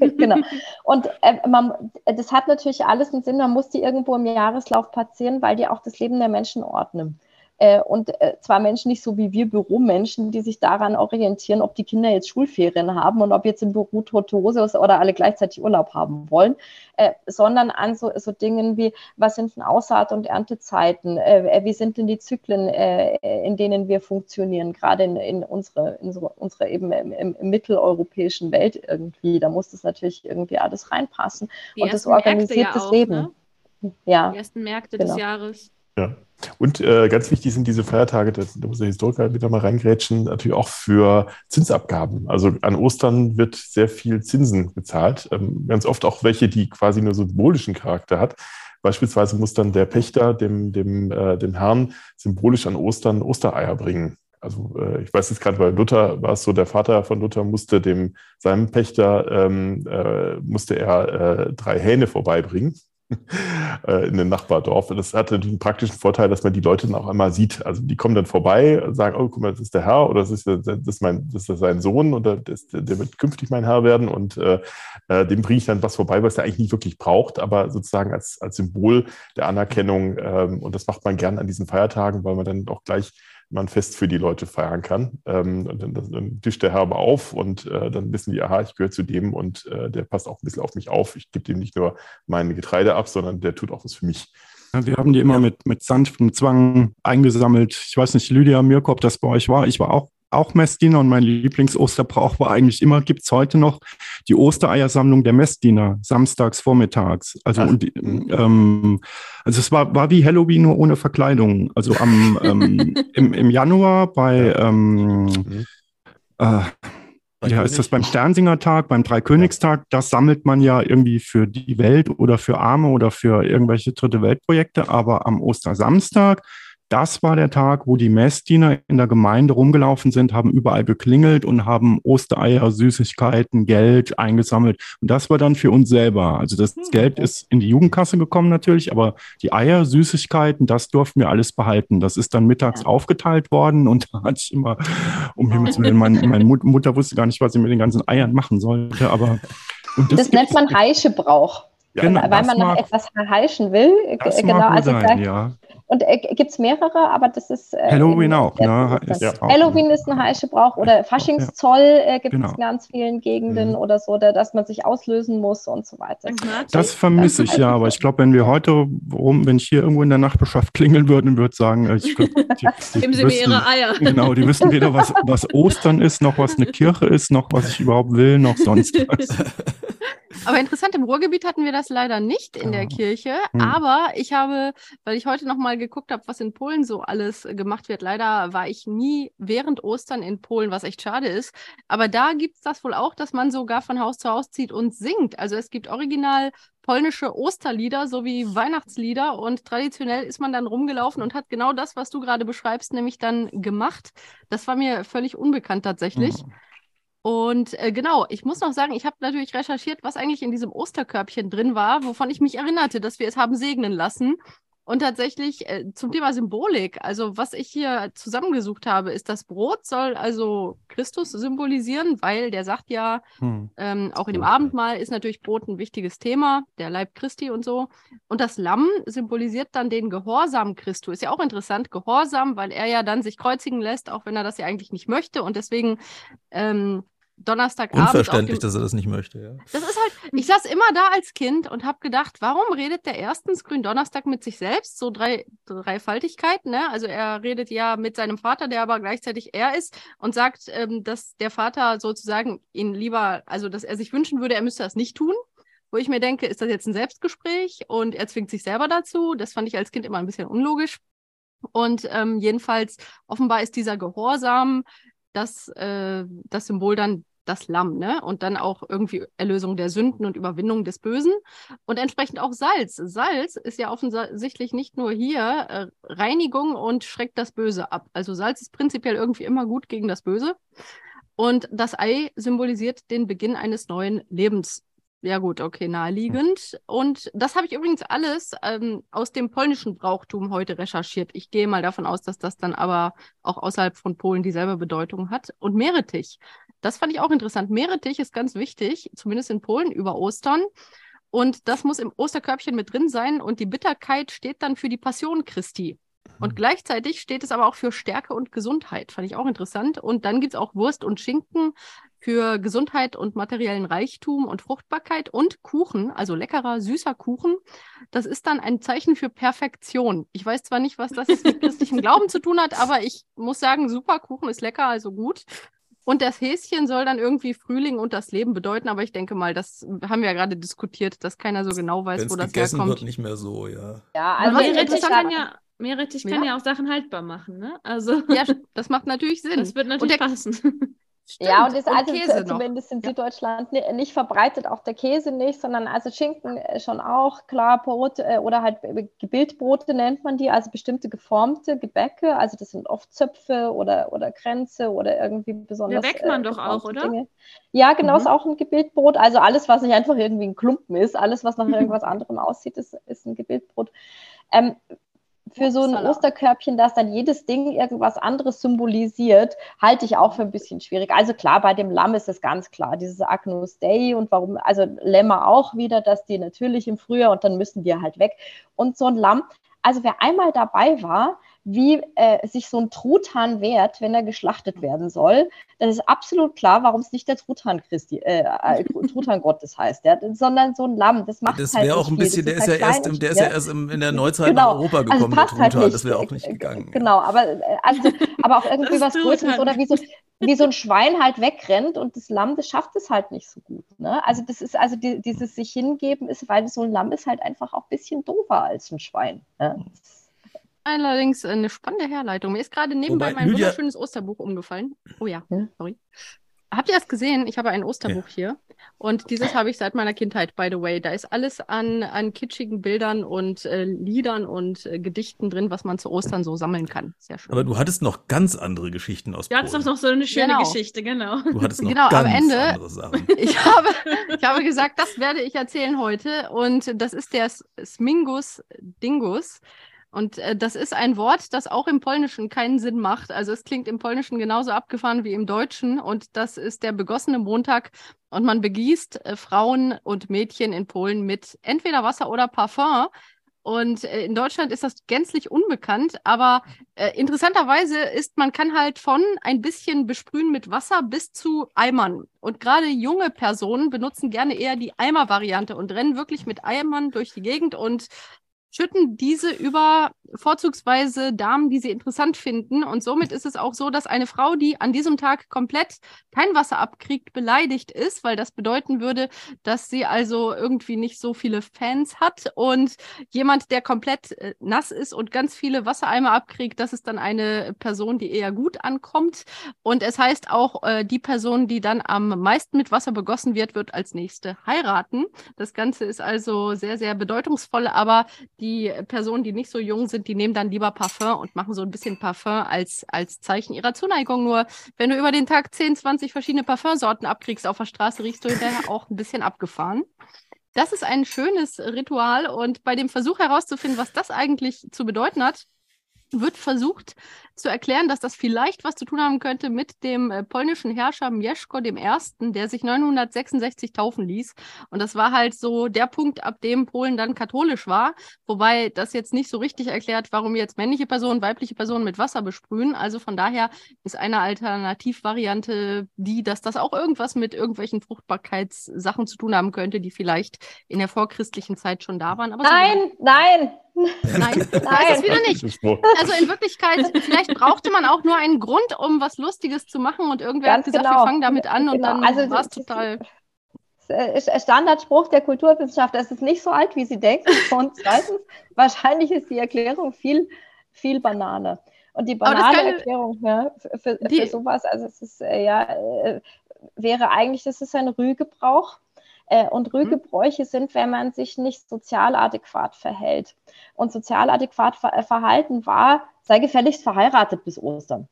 genau. Und äh, man, das hat natürlich alles einen Sinn, man muss die irgendwo im Jahreslauf platzieren, weil die auch das Leben der Menschen ordnen. Äh, und äh, zwar Menschen nicht so wie wir Büromenschen, die sich daran orientieren, ob die Kinder jetzt Schulferien haben und ob jetzt im Büro tote Hose ist oder alle gleichzeitig Urlaub haben wollen, äh, sondern an so, so Dingen wie, was sind denn Aussaat- und Erntezeiten, äh, äh, wie sind denn die Zyklen, äh, in denen wir funktionieren, gerade in, in unsere, in so, unsere eben im, im, mitteleuropäischen Welt irgendwie. Da muss das natürlich irgendwie alles reinpassen. Die und das organisiert das ja Leben. Ne? Ja. Die ersten Märkte genau. des Jahres. Ja. Und äh, ganz wichtig sind diese Feiertage, da, muss der Historiker wieder mal reingrätschen, natürlich auch für Zinsabgaben. Also an Ostern wird sehr viel Zinsen bezahlt, ähm, ganz oft auch welche, die quasi nur symbolischen Charakter hat. Beispielsweise muss dann der Pächter dem, dem, äh, dem Herrn symbolisch an Ostern Ostereier bringen. Also äh, ich weiß jetzt gerade, bei Luther war es so, der Vater von Luther musste dem seinem Pächter ähm, äh, musste er äh, drei Hähne vorbeibringen in den Nachbardorf. Das hatte den praktischen Vorteil, dass man die Leute dann auch einmal sieht. Also die kommen dann vorbei, sagen, oh, guck mal, das ist der Herr oder das ist, das ist, mein, das ist sein Sohn oder das, der wird künftig mein Herr werden und äh, äh, dem bringe ich dann was vorbei, was er eigentlich nicht wirklich braucht, aber sozusagen als, als Symbol der Anerkennung. Ähm, und das macht man gern an diesen Feiertagen, weil man dann auch gleich man fest für die Leute feiern kann. Ähm, dann, dann tischt der Herr auf und äh, dann wissen die, aha, ich gehöre zu dem und äh, der passt auch ein bisschen auf mich auf. Ich gebe dem nicht nur mein Getreide ab, sondern der tut auch was für mich. Wir haben die immer mit, mit sanftem Zwang eingesammelt. Ich weiß nicht, Lydia Mirko, ob das bei euch war. Ich war auch auch Messdiener und mein Lieblingsosterbrauch war eigentlich immer, gibt es heute noch, die Ostereiersammlung der Messdiener, samstags vormittags. Also, und, ähm, also es war, war wie Halloween nur ohne Verkleidung. Also am, ähm, im, im Januar bei, ähm, mhm. äh, ja, ist das beim Sternsingertag, beim Dreikönigstag, das sammelt man ja irgendwie für die Welt oder für Arme oder für irgendwelche dritte Weltprojekte, aber am Ostersamstag das war der Tag, wo die Messdiener in der Gemeinde rumgelaufen sind, haben überall geklingelt und haben Ostereier, Süßigkeiten, Geld eingesammelt. Und das war dann für uns selber. Also das hm, Geld ist in die Jugendkasse gekommen natürlich, aber die Eier, Süßigkeiten, das durften wir alles behalten. Das ist dann mittags ja. aufgeteilt worden und da hatte ich immer, um Himmels Willen, mein, meine Mutter wusste gar nicht, was sie mit den ganzen Eiern machen sollte, aber. das, das nennt man Heischebrauch. Ja, genau, weil man nach etwas heischen will. genau, also sein, ja. Und äh, gibt es mehrere, aber das ist. Äh, Halloween auch, ne? Ist ja. Halloween ist ein Heischebrauch oder Faschingszoll äh, gibt genau. es in ganz vielen Gegenden mhm. oder so, da, dass man sich auslösen muss und so weiter. Das vermisse ich ja, aber ich glaube, wenn wir heute rum, wenn ich hier irgendwo in der Nachbarschaft klingeln würde und würde sagen, äh, ich glaub, die, die Geben Sie wissen, mir Ihre Eier. Genau, die wissen weder, was, was Ostern ist, noch was eine Kirche ist, noch was ich überhaupt will, noch sonst was. Aber interessant, im Ruhrgebiet hatten wir das leider nicht in der Kirche. Hm. Aber ich habe, weil ich heute noch mal geguckt habe, was in Polen so alles gemacht wird. Leider war ich nie während Ostern in Polen, was echt schade ist. Aber da gibt es das wohl auch, dass man sogar von Haus zu Haus zieht und singt. Also es gibt original polnische Osterlieder sowie Weihnachtslieder und traditionell ist man dann rumgelaufen und hat genau das, was du gerade beschreibst, nämlich dann gemacht. Das war mir völlig unbekannt tatsächlich. Mhm. Und äh, genau, ich muss noch sagen, ich habe natürlich recherchiert, was eigentlich in diesem Osterkörbchen drin war, wovon ich mich erinnerte, dass wir es haben segnen lassen. Und tatsächlich äh, zum Thema Symbolik, also was ich hier zusammengesucht habe, ist, das Brot soll also Christus symbolisieren, weil der sagt ja, hm. ähm, auch in dem Abendmahl ist natürlich Brot ein wichtiges Thema, der Leib Christi und so. Und das Lamm symbolisiert dann den Gehorsam Christus. Ist ja auch interessant, Gehorsam, weil er ja dann sich kreuzigen lässt, auch wenn er das ja eigentlich nicht möchte. Und deswegen ähm, Donnerstagabend. Unverständlich, dass er das nicht möchte, ja. Das ist halt, ich saß immer da als Kind und habe gedacht, warum redet der erstens Gründonnerstag mit sich selbst? So drei, Dreifaltigkeit, ne? Also er redet ja mit seinem Vater, der aber gleichzeitig er ist und sagt, ähm, dass der Vater sozusagen ihn lieber, also dass er sich wünschen würde, er müsste das nicht tun. Wo ich mir denke, ist das jetzt ein Selbstgespräch und er zwingt sich selber dazu? Das fand ich als Kind immer ein bisschen unlogisch. Und ähm, jedenfalls, offenbar ist dieser Gehorsam das, äh, das Symbol dann das Lamm, ne? Und dann auch irgendwie Erlösung der Sünden und Überwindung des Bösen. Und entsprechend auch Salz. Salz ist ja offensichtlich nicht nur hier äh, Reinigung und schreckt das Böse ab. Also Salz ist prinzipiell irgendwie immer gut gegen das Böse. Und das Ei symbolisiert den Beginn eines neuen Lebens. Ja gut, okay, naheliegend. Und das habe ich übrigens alles ähm, aus dem polnischen Brauchtum heute recherchiert. Ich gehe mal davon aus, dass das dann aber auch außerhalb von Polen dieselbe Bedeutung hat. Und Meerrettich, das fand ich auch interessant. Meerrettich ist ganz wichtig, zumindest in Polen über Ostern. Und das muss im Osterkörbchen mit drin sein. Und die Bitterkeit steht dann für die Passion Christi. Und mhm. gleichzeitig steht es aber auch für Stärke und Gesundheit. Fand ich auch interessant. Und dann gibt es auch Wurst und Schinken für Gesundheit und materiellen Reichtum und Fruchtbarkeit und Kuchen, also leckerer, süßer Kuchen. Das ist dann ein Zeichen für Perfektion. Ich weiß zwar nicht, was das mit christlichem Glauben zu tun hat, aber ich muss sagen, super Kuchen ist lecker, also gut. Und das Häschen soll dann irgendwie Frühling und das Leben bedeuten, aber ich denke mal, das haben wir ja gerade diskutiert, dass keiner so genau weiß, Wenn's wo das gegessen herkommt. wird nicht mehr so, ja. Ja, also Meerrettich kann ja, Meerrettich kann ja. ja auch Sachen haltbar machen, ne? Also ja, das macht natürlich Sinn. Das wird natürlich der, passen. Stimmt. Ja, und ist und also Käse zumindest in Süddeutschland nicht verbreitet, auch der Käse nicht, sondern also Schinken äh, schon auch, klar, Brot äh, oder halt Gebildbrote nennt man die, also bestimmte geformte Gebäcke, also das sind oft Zöpfe oder, oder Kränze oder irgendwie besonders. Der Beckmann äh, doch auch, oder? Dinge. Ja, genau, mhm. ist auch ein Gebildbrot, also alles, was nicht einfach irgendwie ein Klumpen ist, alles, was nach irgendwas anderem aussieht, ist, ist ein Gebildbrot. Ähm, für so ein Osterkörbchen, das dann jedes Ding irgendwas anderes symbolisiert, halte ich auch für ein bisschen schwierig. Also klar, bei dem Lamm ist es ganz klar, dieses Agnus Dei und warum, also Lämmer auch wieder, dass die natürlich im Frühjahr und dann müssen die halt weg. Und so ein Lamm, also wer einmal dabei war, wie äh, sich so ein Truthahn wehrt, wenn er geschlachtet werden soll. Das ist absolut klar, warum es nicht der Truthahn Christi, äh, äh, Truthahn Gottes heißt, ja, sondern so ein Lamm. Das macht das halt wäre auch ein bisschen, der ist, halt ja erst, im, der ist ja erst im, in der Neuzeit genau. nach Europa also gekommen, also der Truthahn. Halt das wäre auch nicht gegangen. Genau, aber, äh, also, aber auch irgendwie was Größeres oder wie so, wie so ein Schwein halt wegrennt und das Lamm, das schafft es halt nicht so gut. Ne? Also das ist also die, dieses sich hingeben ist, weil so ein Lamm ist halt einfach auch ein bisschen doofer als ein Schwein. Ne? Allerdings eine spannende Herleitung. Mir ist gerade nebenbei Wobei, mein Lydia... wunderschönes Osterbuch umgefallen. Oh ja, ja. sorry. Habt ihr das gesehen? Ich habe ein Osterbuch ja. hier. Und dieses habe ich seit meiner Kindheit, by the way. Da ist alles an, an kitschigen Bildern und äh, Liedern und äh, Gedichten drin, was man zu Ostern so sammeln kann. Sehr schön. Aber du hattest noch ganz andere Geschichten aus Du hattest doch noch so eine schöne genau. Geschichte, genau. Du hattest noch genau, ganz am Ende, andere Sachen. Ich habe, ich habe gesagt, das werde ich erzählen heute. Und das ist der Smingus Dingus. Und äh, das ist ein Wort, das auch im Polnischen keinen Sinn macht. Also es klingt im Polnischen genauso abgefahren wie im Deutschen. Und das ist der begossene Montag. Und man begießt äh, Frauen und Mädchen in Polen mit entweder Wasser oder Parfum. Und äh, in Deutschland ist das gänzlich unbekannt, aber äh, interessanterweise ist, man kann halt von ein bisschen besprühen mit Wasser bis zu Eimern. Und gerade junge Personen benutzen gerne eher die Eimer-Variante und rennen wirklich mit Eimern durch die Gegend und schütten diese über vorzugsweise Damen, die sie interessant finden. Und somit ist es auch so, dass eine Frau, die an diesem Tag komplett kein Wasser abkriegt, beleidigt ist, weil das bedeuten würde, dass sie also irgendwie nicht so viele Fans hat. Und jemand, der komplett äh, nass ist und ganz viele Wassereimer abkriegt, das ist dann eine Person, die eher gut ankommt. Und es heißt auch, äh, die Person, die dann am meisten mit Wasser begossen wird, wird als nächste heiraten. Das Ganze ist also sehr, sehr bedeutungsvoll, aber die Personen, die nicht so jung sind, die nehmen dann lieber Parfum und machen so ein bisschen Parfum als, als Zeichen ihrer Zuneigung. Nur wenn du über den Tag 10, 20 verschiedene Parfumsorten abkriegst auf der Straße, riechst du hinterher auch ein bisschen abgefahren. das ist ein schönes Ritual und bei dem Versuch herauszufinden, was das eigentlich zu bedeuten hat, wird versucht zu erklären, dass das vielleicht was zu tun haben könnte mit dem äh, polnischen Herrscher Mieszko I., der sich 966 taufen ließ. Und das war halt so der Punkt, ab dem Polen dann katholisch war. Wobei das jetzt nicht so richtig erklärt, warum jetzt männliche Personen weibliche Personen mit Wasser besprühen. Also von daher ist eine Alternativvariante die, dass das auch irgendwas mit irgendwelchen Fruchtbarkeitssachen zu tun haben könnte, die vielleicht in der vorchristlichen Zeit schon da waren. Aber nein, so nein, Nein, nein, das wieder nicht. Also in Wirklichkeit, vielleicht brauchte man auch nur einen Grund, um was Lustiges zu machen und irgendwer Ganz hat gesagt, genau. wir fangen damit an und genau. dann also, war es total. Standardspruch der Kulturwissenschaft, es ist nicht so alt, wie Sie denken. Und zweitens, wahrscheinlich ist die Erklärung viel, viel Banane. Und die banale Erklärung ja, für, für, sowas, also es ist äh, ja, äh, wäre eigentlich, das ist ein Rühgebrauch. Äh, und mhm. Rügebräuche sind, wenn man sich nicht sozial adäquat verhält. Und sozial adäquat ver verhalten war, sei gefälligst verheiratet bis Ostern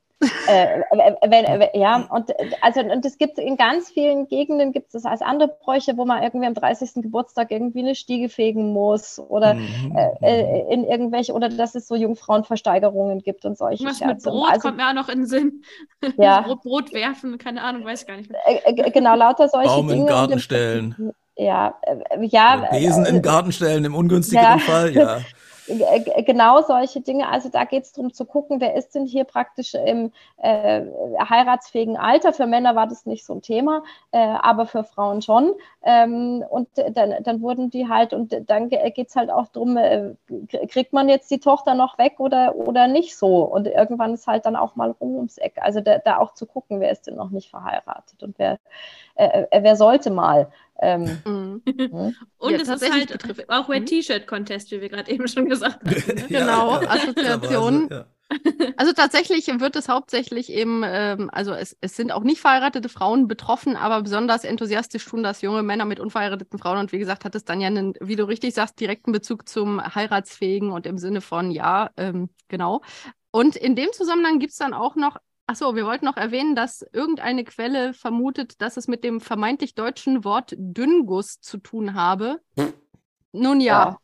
äh, wenn, ja, und also und es gibt in ganz vielen Gegenden gibt es als andere Bräuche, wo man irgendwie am 30. Geburtstag irgendwie eine Stiege fegen muss oder mhm. äh, äh in irgendwelche oder dass es so Jungfrauenversteigerungen gibt und solche Was mit Brot also, kommt mir auch noch in den Sinn. Ja. Brot, Brot, werfen, keine Ahnung, weiß gar nicht mehr. Äh, äh genau, lauter solche Baum Dinge. in den Garten stellen. Ja, ja. Besen in Garten stellen, im ungünstigeren ja. Fall, ja. genau solche Dinge. Also da geht es darum zu gucken, wer ist denn hier praktisch im äh, heiratsfähigen Alter. Für Männer war das nicht so ein Thema, äh, aber für Frauen schon. Ähm, und dann, dann wurden die halt, und dann geht es halt auch darum, äh, kriegt man jetzt die Tochter noch weg oder, oder nicht so? Und irgendwann ist halt dann auch mal rum ums Eck. Also da, da auch zu gucken, wer ist denn noch nicht verheiratet und wer, äh, äh wer sollte mal. Ähm, mhm. Hm? Und ja, es ist halt betrifft. auch Red mhm. T-Shirt-Contest, wie wir gerade eben schon gesagt haben. genau, ja, Assoziation. Also, also, tatsächlich wird es hauptsächlich eben, ähm, also es, es sind auch nicht verheiratete Frauen betroffen, aber besonders enthusiastisch tun das junge Männer mit unverheirateten Frauen. Und wie gesagt, hat es dann ja einen, wie du richtig sagst, direkten Bezug zum Heiratsfähigen und im Sinne von ja, ähm, genau. Und in dem Zusammenhang gibt es dann auch noch Achso, wir wollten noch erwähnen, dass irgendeine Quelle vermutet, dass es mit dem vermeintlich deutschen Wort Dünnguss zu tun habe. Nun ja.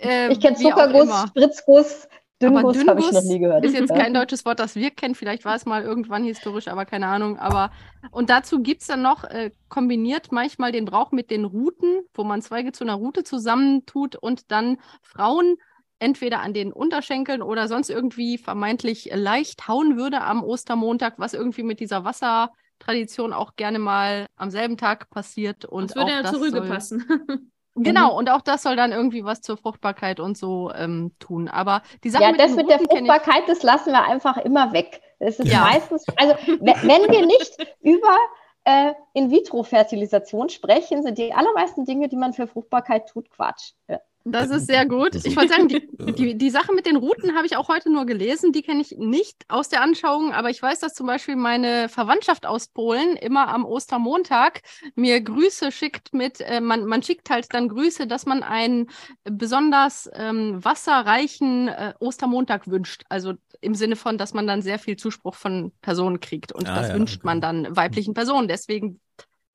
ja. Äh, ich kenne Zuckerguss, Spritzguss, Dünnguss habe ich noch nie gehört. Ist jetzt kein deutsches Wort, das wir kennen. Vielleicht war es mal irgendwann historisch, aber keine Ahnung. Aber und dazu gibt es dann noch äh, kombiniert manchmal den Brauch mit den Routen, wo man Zweige zu einer Route zusammentut und dann Frauen entweder an den Unterschenkeln oder sonst irgendwie vermeintlich leicht hauen würde am Ostermontag, was irgendwie mit dieser Wassertradition auch gerne mal am selben Tag passiert. Und das würde ja zur Rüge passen. Genau, und auch das soll dann irgendwie was zur Fruchtbarkeit und so ähm, tun. Aber die Sache ja, mit das mit der Fruchtbarkeit, das lassen wir einfach immer weg. Das ist ja. meistens, also wenn wir nicht über äh, In-vitro-Fertilisation sprechen, sind die allermeisten Dinge, die man für Fruchtbarkeit tut, Quatsch. Ja. Das ist sehr gut. Ich wollte sagen, die, die, die, Sache mit den Routen habe ich auch heute nur gelesen. Die kenne ich nicht aus der Anschauung, aber ich weiß, dass zum Beispiel meine Verwandtschaft aus Polen immer am Ostermontag mir Grüße schickt mit, äh, man, man schickt halt dann Grüße, dass man einen besonders ähm, wasserreichen äh, Ostermontag wünscht. Also im Sinne von, dass man dann sehr viel Zuspruch von Personen kriegt. Und ah, das ja, wünscht okay. man dann weiblichen Personen. Deswegen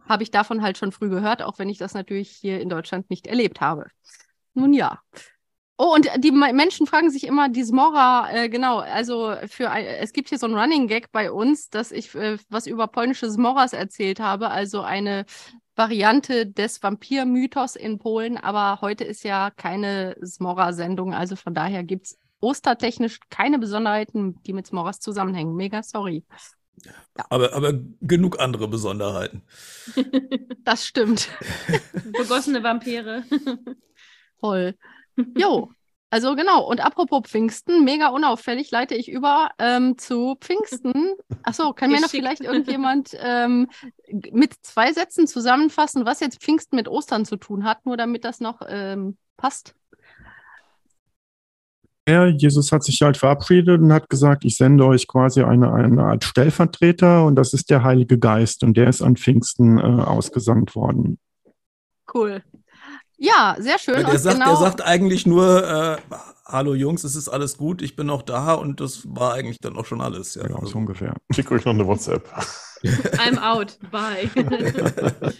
habe ich davon halt schon früh gehört, auch wenn ich das natürlich hier in Deutschland nicht erlebt habe. Nun ja. Oh, und die Menschen fragen sich immer, die Smora, äh, genau, also für es gibt hier so ein Running Gag bei uns, dass ich äh, was über polnische Smoras erzählt habe, also eine Variante des Vampir-Mythos in Polen, aber heute ist ja keine Smora-Sendung, also von daher gibt es ostertechnisch keine Besonderheiten, die mit Smoras zusammenhängen. Mega sorry. Ja. Aber, aber genug andere Besonderheiten. das stimmt. Begossene Vampire. Voll. Jo, also genau. Und apropos Pfingsten, mega unauffällig leite ich über ähm, zu Pfingsten. Achso, kann mir noch vielleicht irgendjemand ähm, mit zwei Sätzen zusammenfassen, was jetzt Pfingsten mit Ostern zu tun hat, nur damit das noch ähm, passt? Ja, Jesus hat sich halt verabschiedet und hat gesagt, ich sende euch quasi eine, eine Art Stellvertreter und das ist der Heilige Geist und der ist an Pfingsten äh, ausgesandt worden. Cool. Ja, sehr schön. Der sagt, genau der sagt eigentlich nur, äh, hallo Jungs, es ist alles gut, ich bin noch da und das war eigentlich dann auch schon alles. Ja, genau, so ungefähr. Schick euch noch eine WhatsApp. I'm out, bye.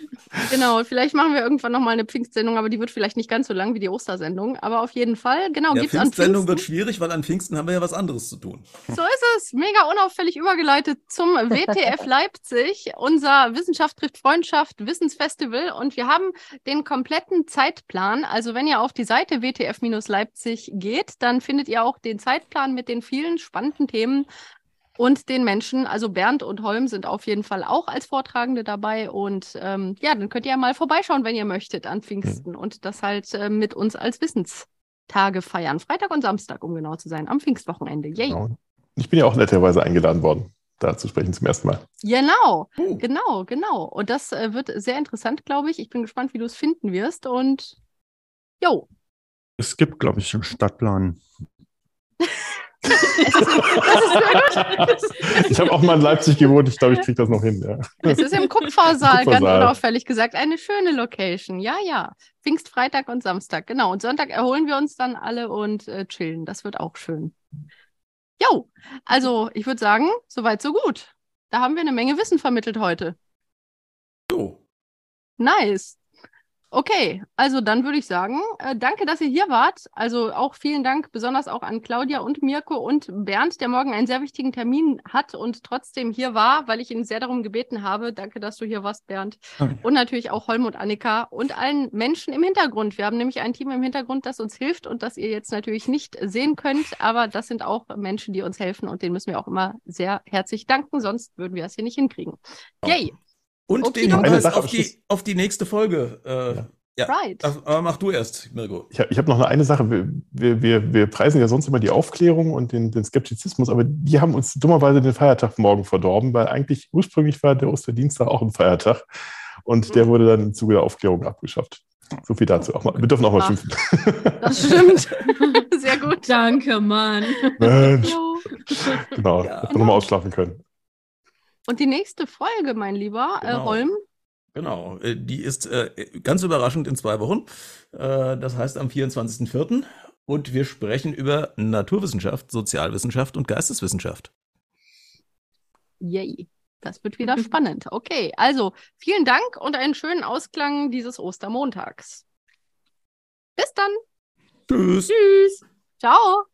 Genau, vielleicht machen wir irgendwann nochmal eine Pfingstsendung, aber die wird vielleicht nicht ganz so lang wie die Ostersendung. Aber auf jeden Fall, genau, Ja, gibt's an Pfingstsendung wird schwierig, weil an Pfingsten haben wir ja was anderes zu tun. So ist es. Mega unauffällig übergeleitet zum WTF Leipzig, unser Wissenschaft trifft Freundschaft Wissensfestival. Und wir haben den kompletten Zeitplan. Also wenn ihr auf die Seite WTF-Leipzig geht, dann findet ihr auch den Zeitplan mit den vielen spannenden Themen und den Menschen. Also Bernd und Holm sind auf jeden Fall auch als Vortragende dabei. Und ähm, ja, dann könnt ihr ja mal vorbeischauen, wenn ihr möchtet, an Pfingsten. Und das halt äh, mit uns als Wissenstage feiern. Freitag und Samstag, um genau zu sein, am Pfingstwochenende. Yay. Genau. Ich bin ja auch netterweise eingeladen worden, da zu sprechen zum ersten Mal. Genau, Oh. genau, genau. Und das äh, wird sehr interessant, glaube ich. Ich bin gespannt, wie du es finden wirst. Und jo, Es gibt, glaube ich, einen Stadtplan. Ich habe auch mal in Leipzig gewohnt, ich glaube, ich kriege das noch hin. Ja. Es ist im Kupfersaal, ganz Kupfersaal. unauffällig gesagt. Eine schöne Location. Ja, ja. Pfingstfreitag und Samstag. Genau. Und Sonntag erholen wir uns dann alle und äh, chillen. Das wird auch schön. Jo, also ich würde sagen, soweit, so gut. Da haben wir eine Menge Wissen vermittelt heute. So. Nice. Okay, also dann würde ich sagen, äh, danke, dass ihr hier wart. Also auch vielen Dank besonders auch an Claudia und Mirko und Bernd, der morgen einen sehr wichtigen Termin hat und trotzdem hier war, weil ich ihn sehr darum gebeten habe. Danke, dass du hier warst, Bernd. Danke. Und natürlich auch Holm und Annika und allen Menschen im Hintergrund. Wir haben nämlich ein Team im Hintergrund, das uns hilft und das ihr jetzt natürlich nicht sehen könnt, aber das sind auch Menschen, die uns helfen und denen müssen wir auch immer sehr herzlich danken, sonst würden wir es hier nicht hinkriegen. Yay, Und Okay, den Hinweis Sache auf die, auf die nächste Folge. Äh, ja. right. Ach, aber mach du erst, Mirko. Ich habe hab noch eine, Sache. Wir, wir, wir, preisen ja sonst immer die Aufklärung und den, den Skeptizismus, aber die haben uns dummerweise den Feiertag morgen verdorben, weil eigentlich ursprünglich war der Osterdienstag auch ein Feiertag und der wurde dann im Zuge der Aufklärung abgeschafft. So viel dazu. Auch mal, wir dürfen auch mal Ach. schimpfen. Das stimmt. Sehr gut. Danke, Mann. Mensch, genau, Ja. dass wir nochmal ausschlafen können. Und die nächste Folge, mein Lieber, äh, Genau. Holm, Genau, äh, die ist äh, ganz überraschend in zwei Wochen. Äh, Das heißt am 24.04. Und wir sprechen über Naturwissenschaft, Sozialwissenschaft und Geisteswissenschaft. yay. Das wird wieder spannend. Okay, also vielen Dank und einen schönen Ausklang dieses Ostermontags. Bis dann. Tschüss. Tschüss. Ciao.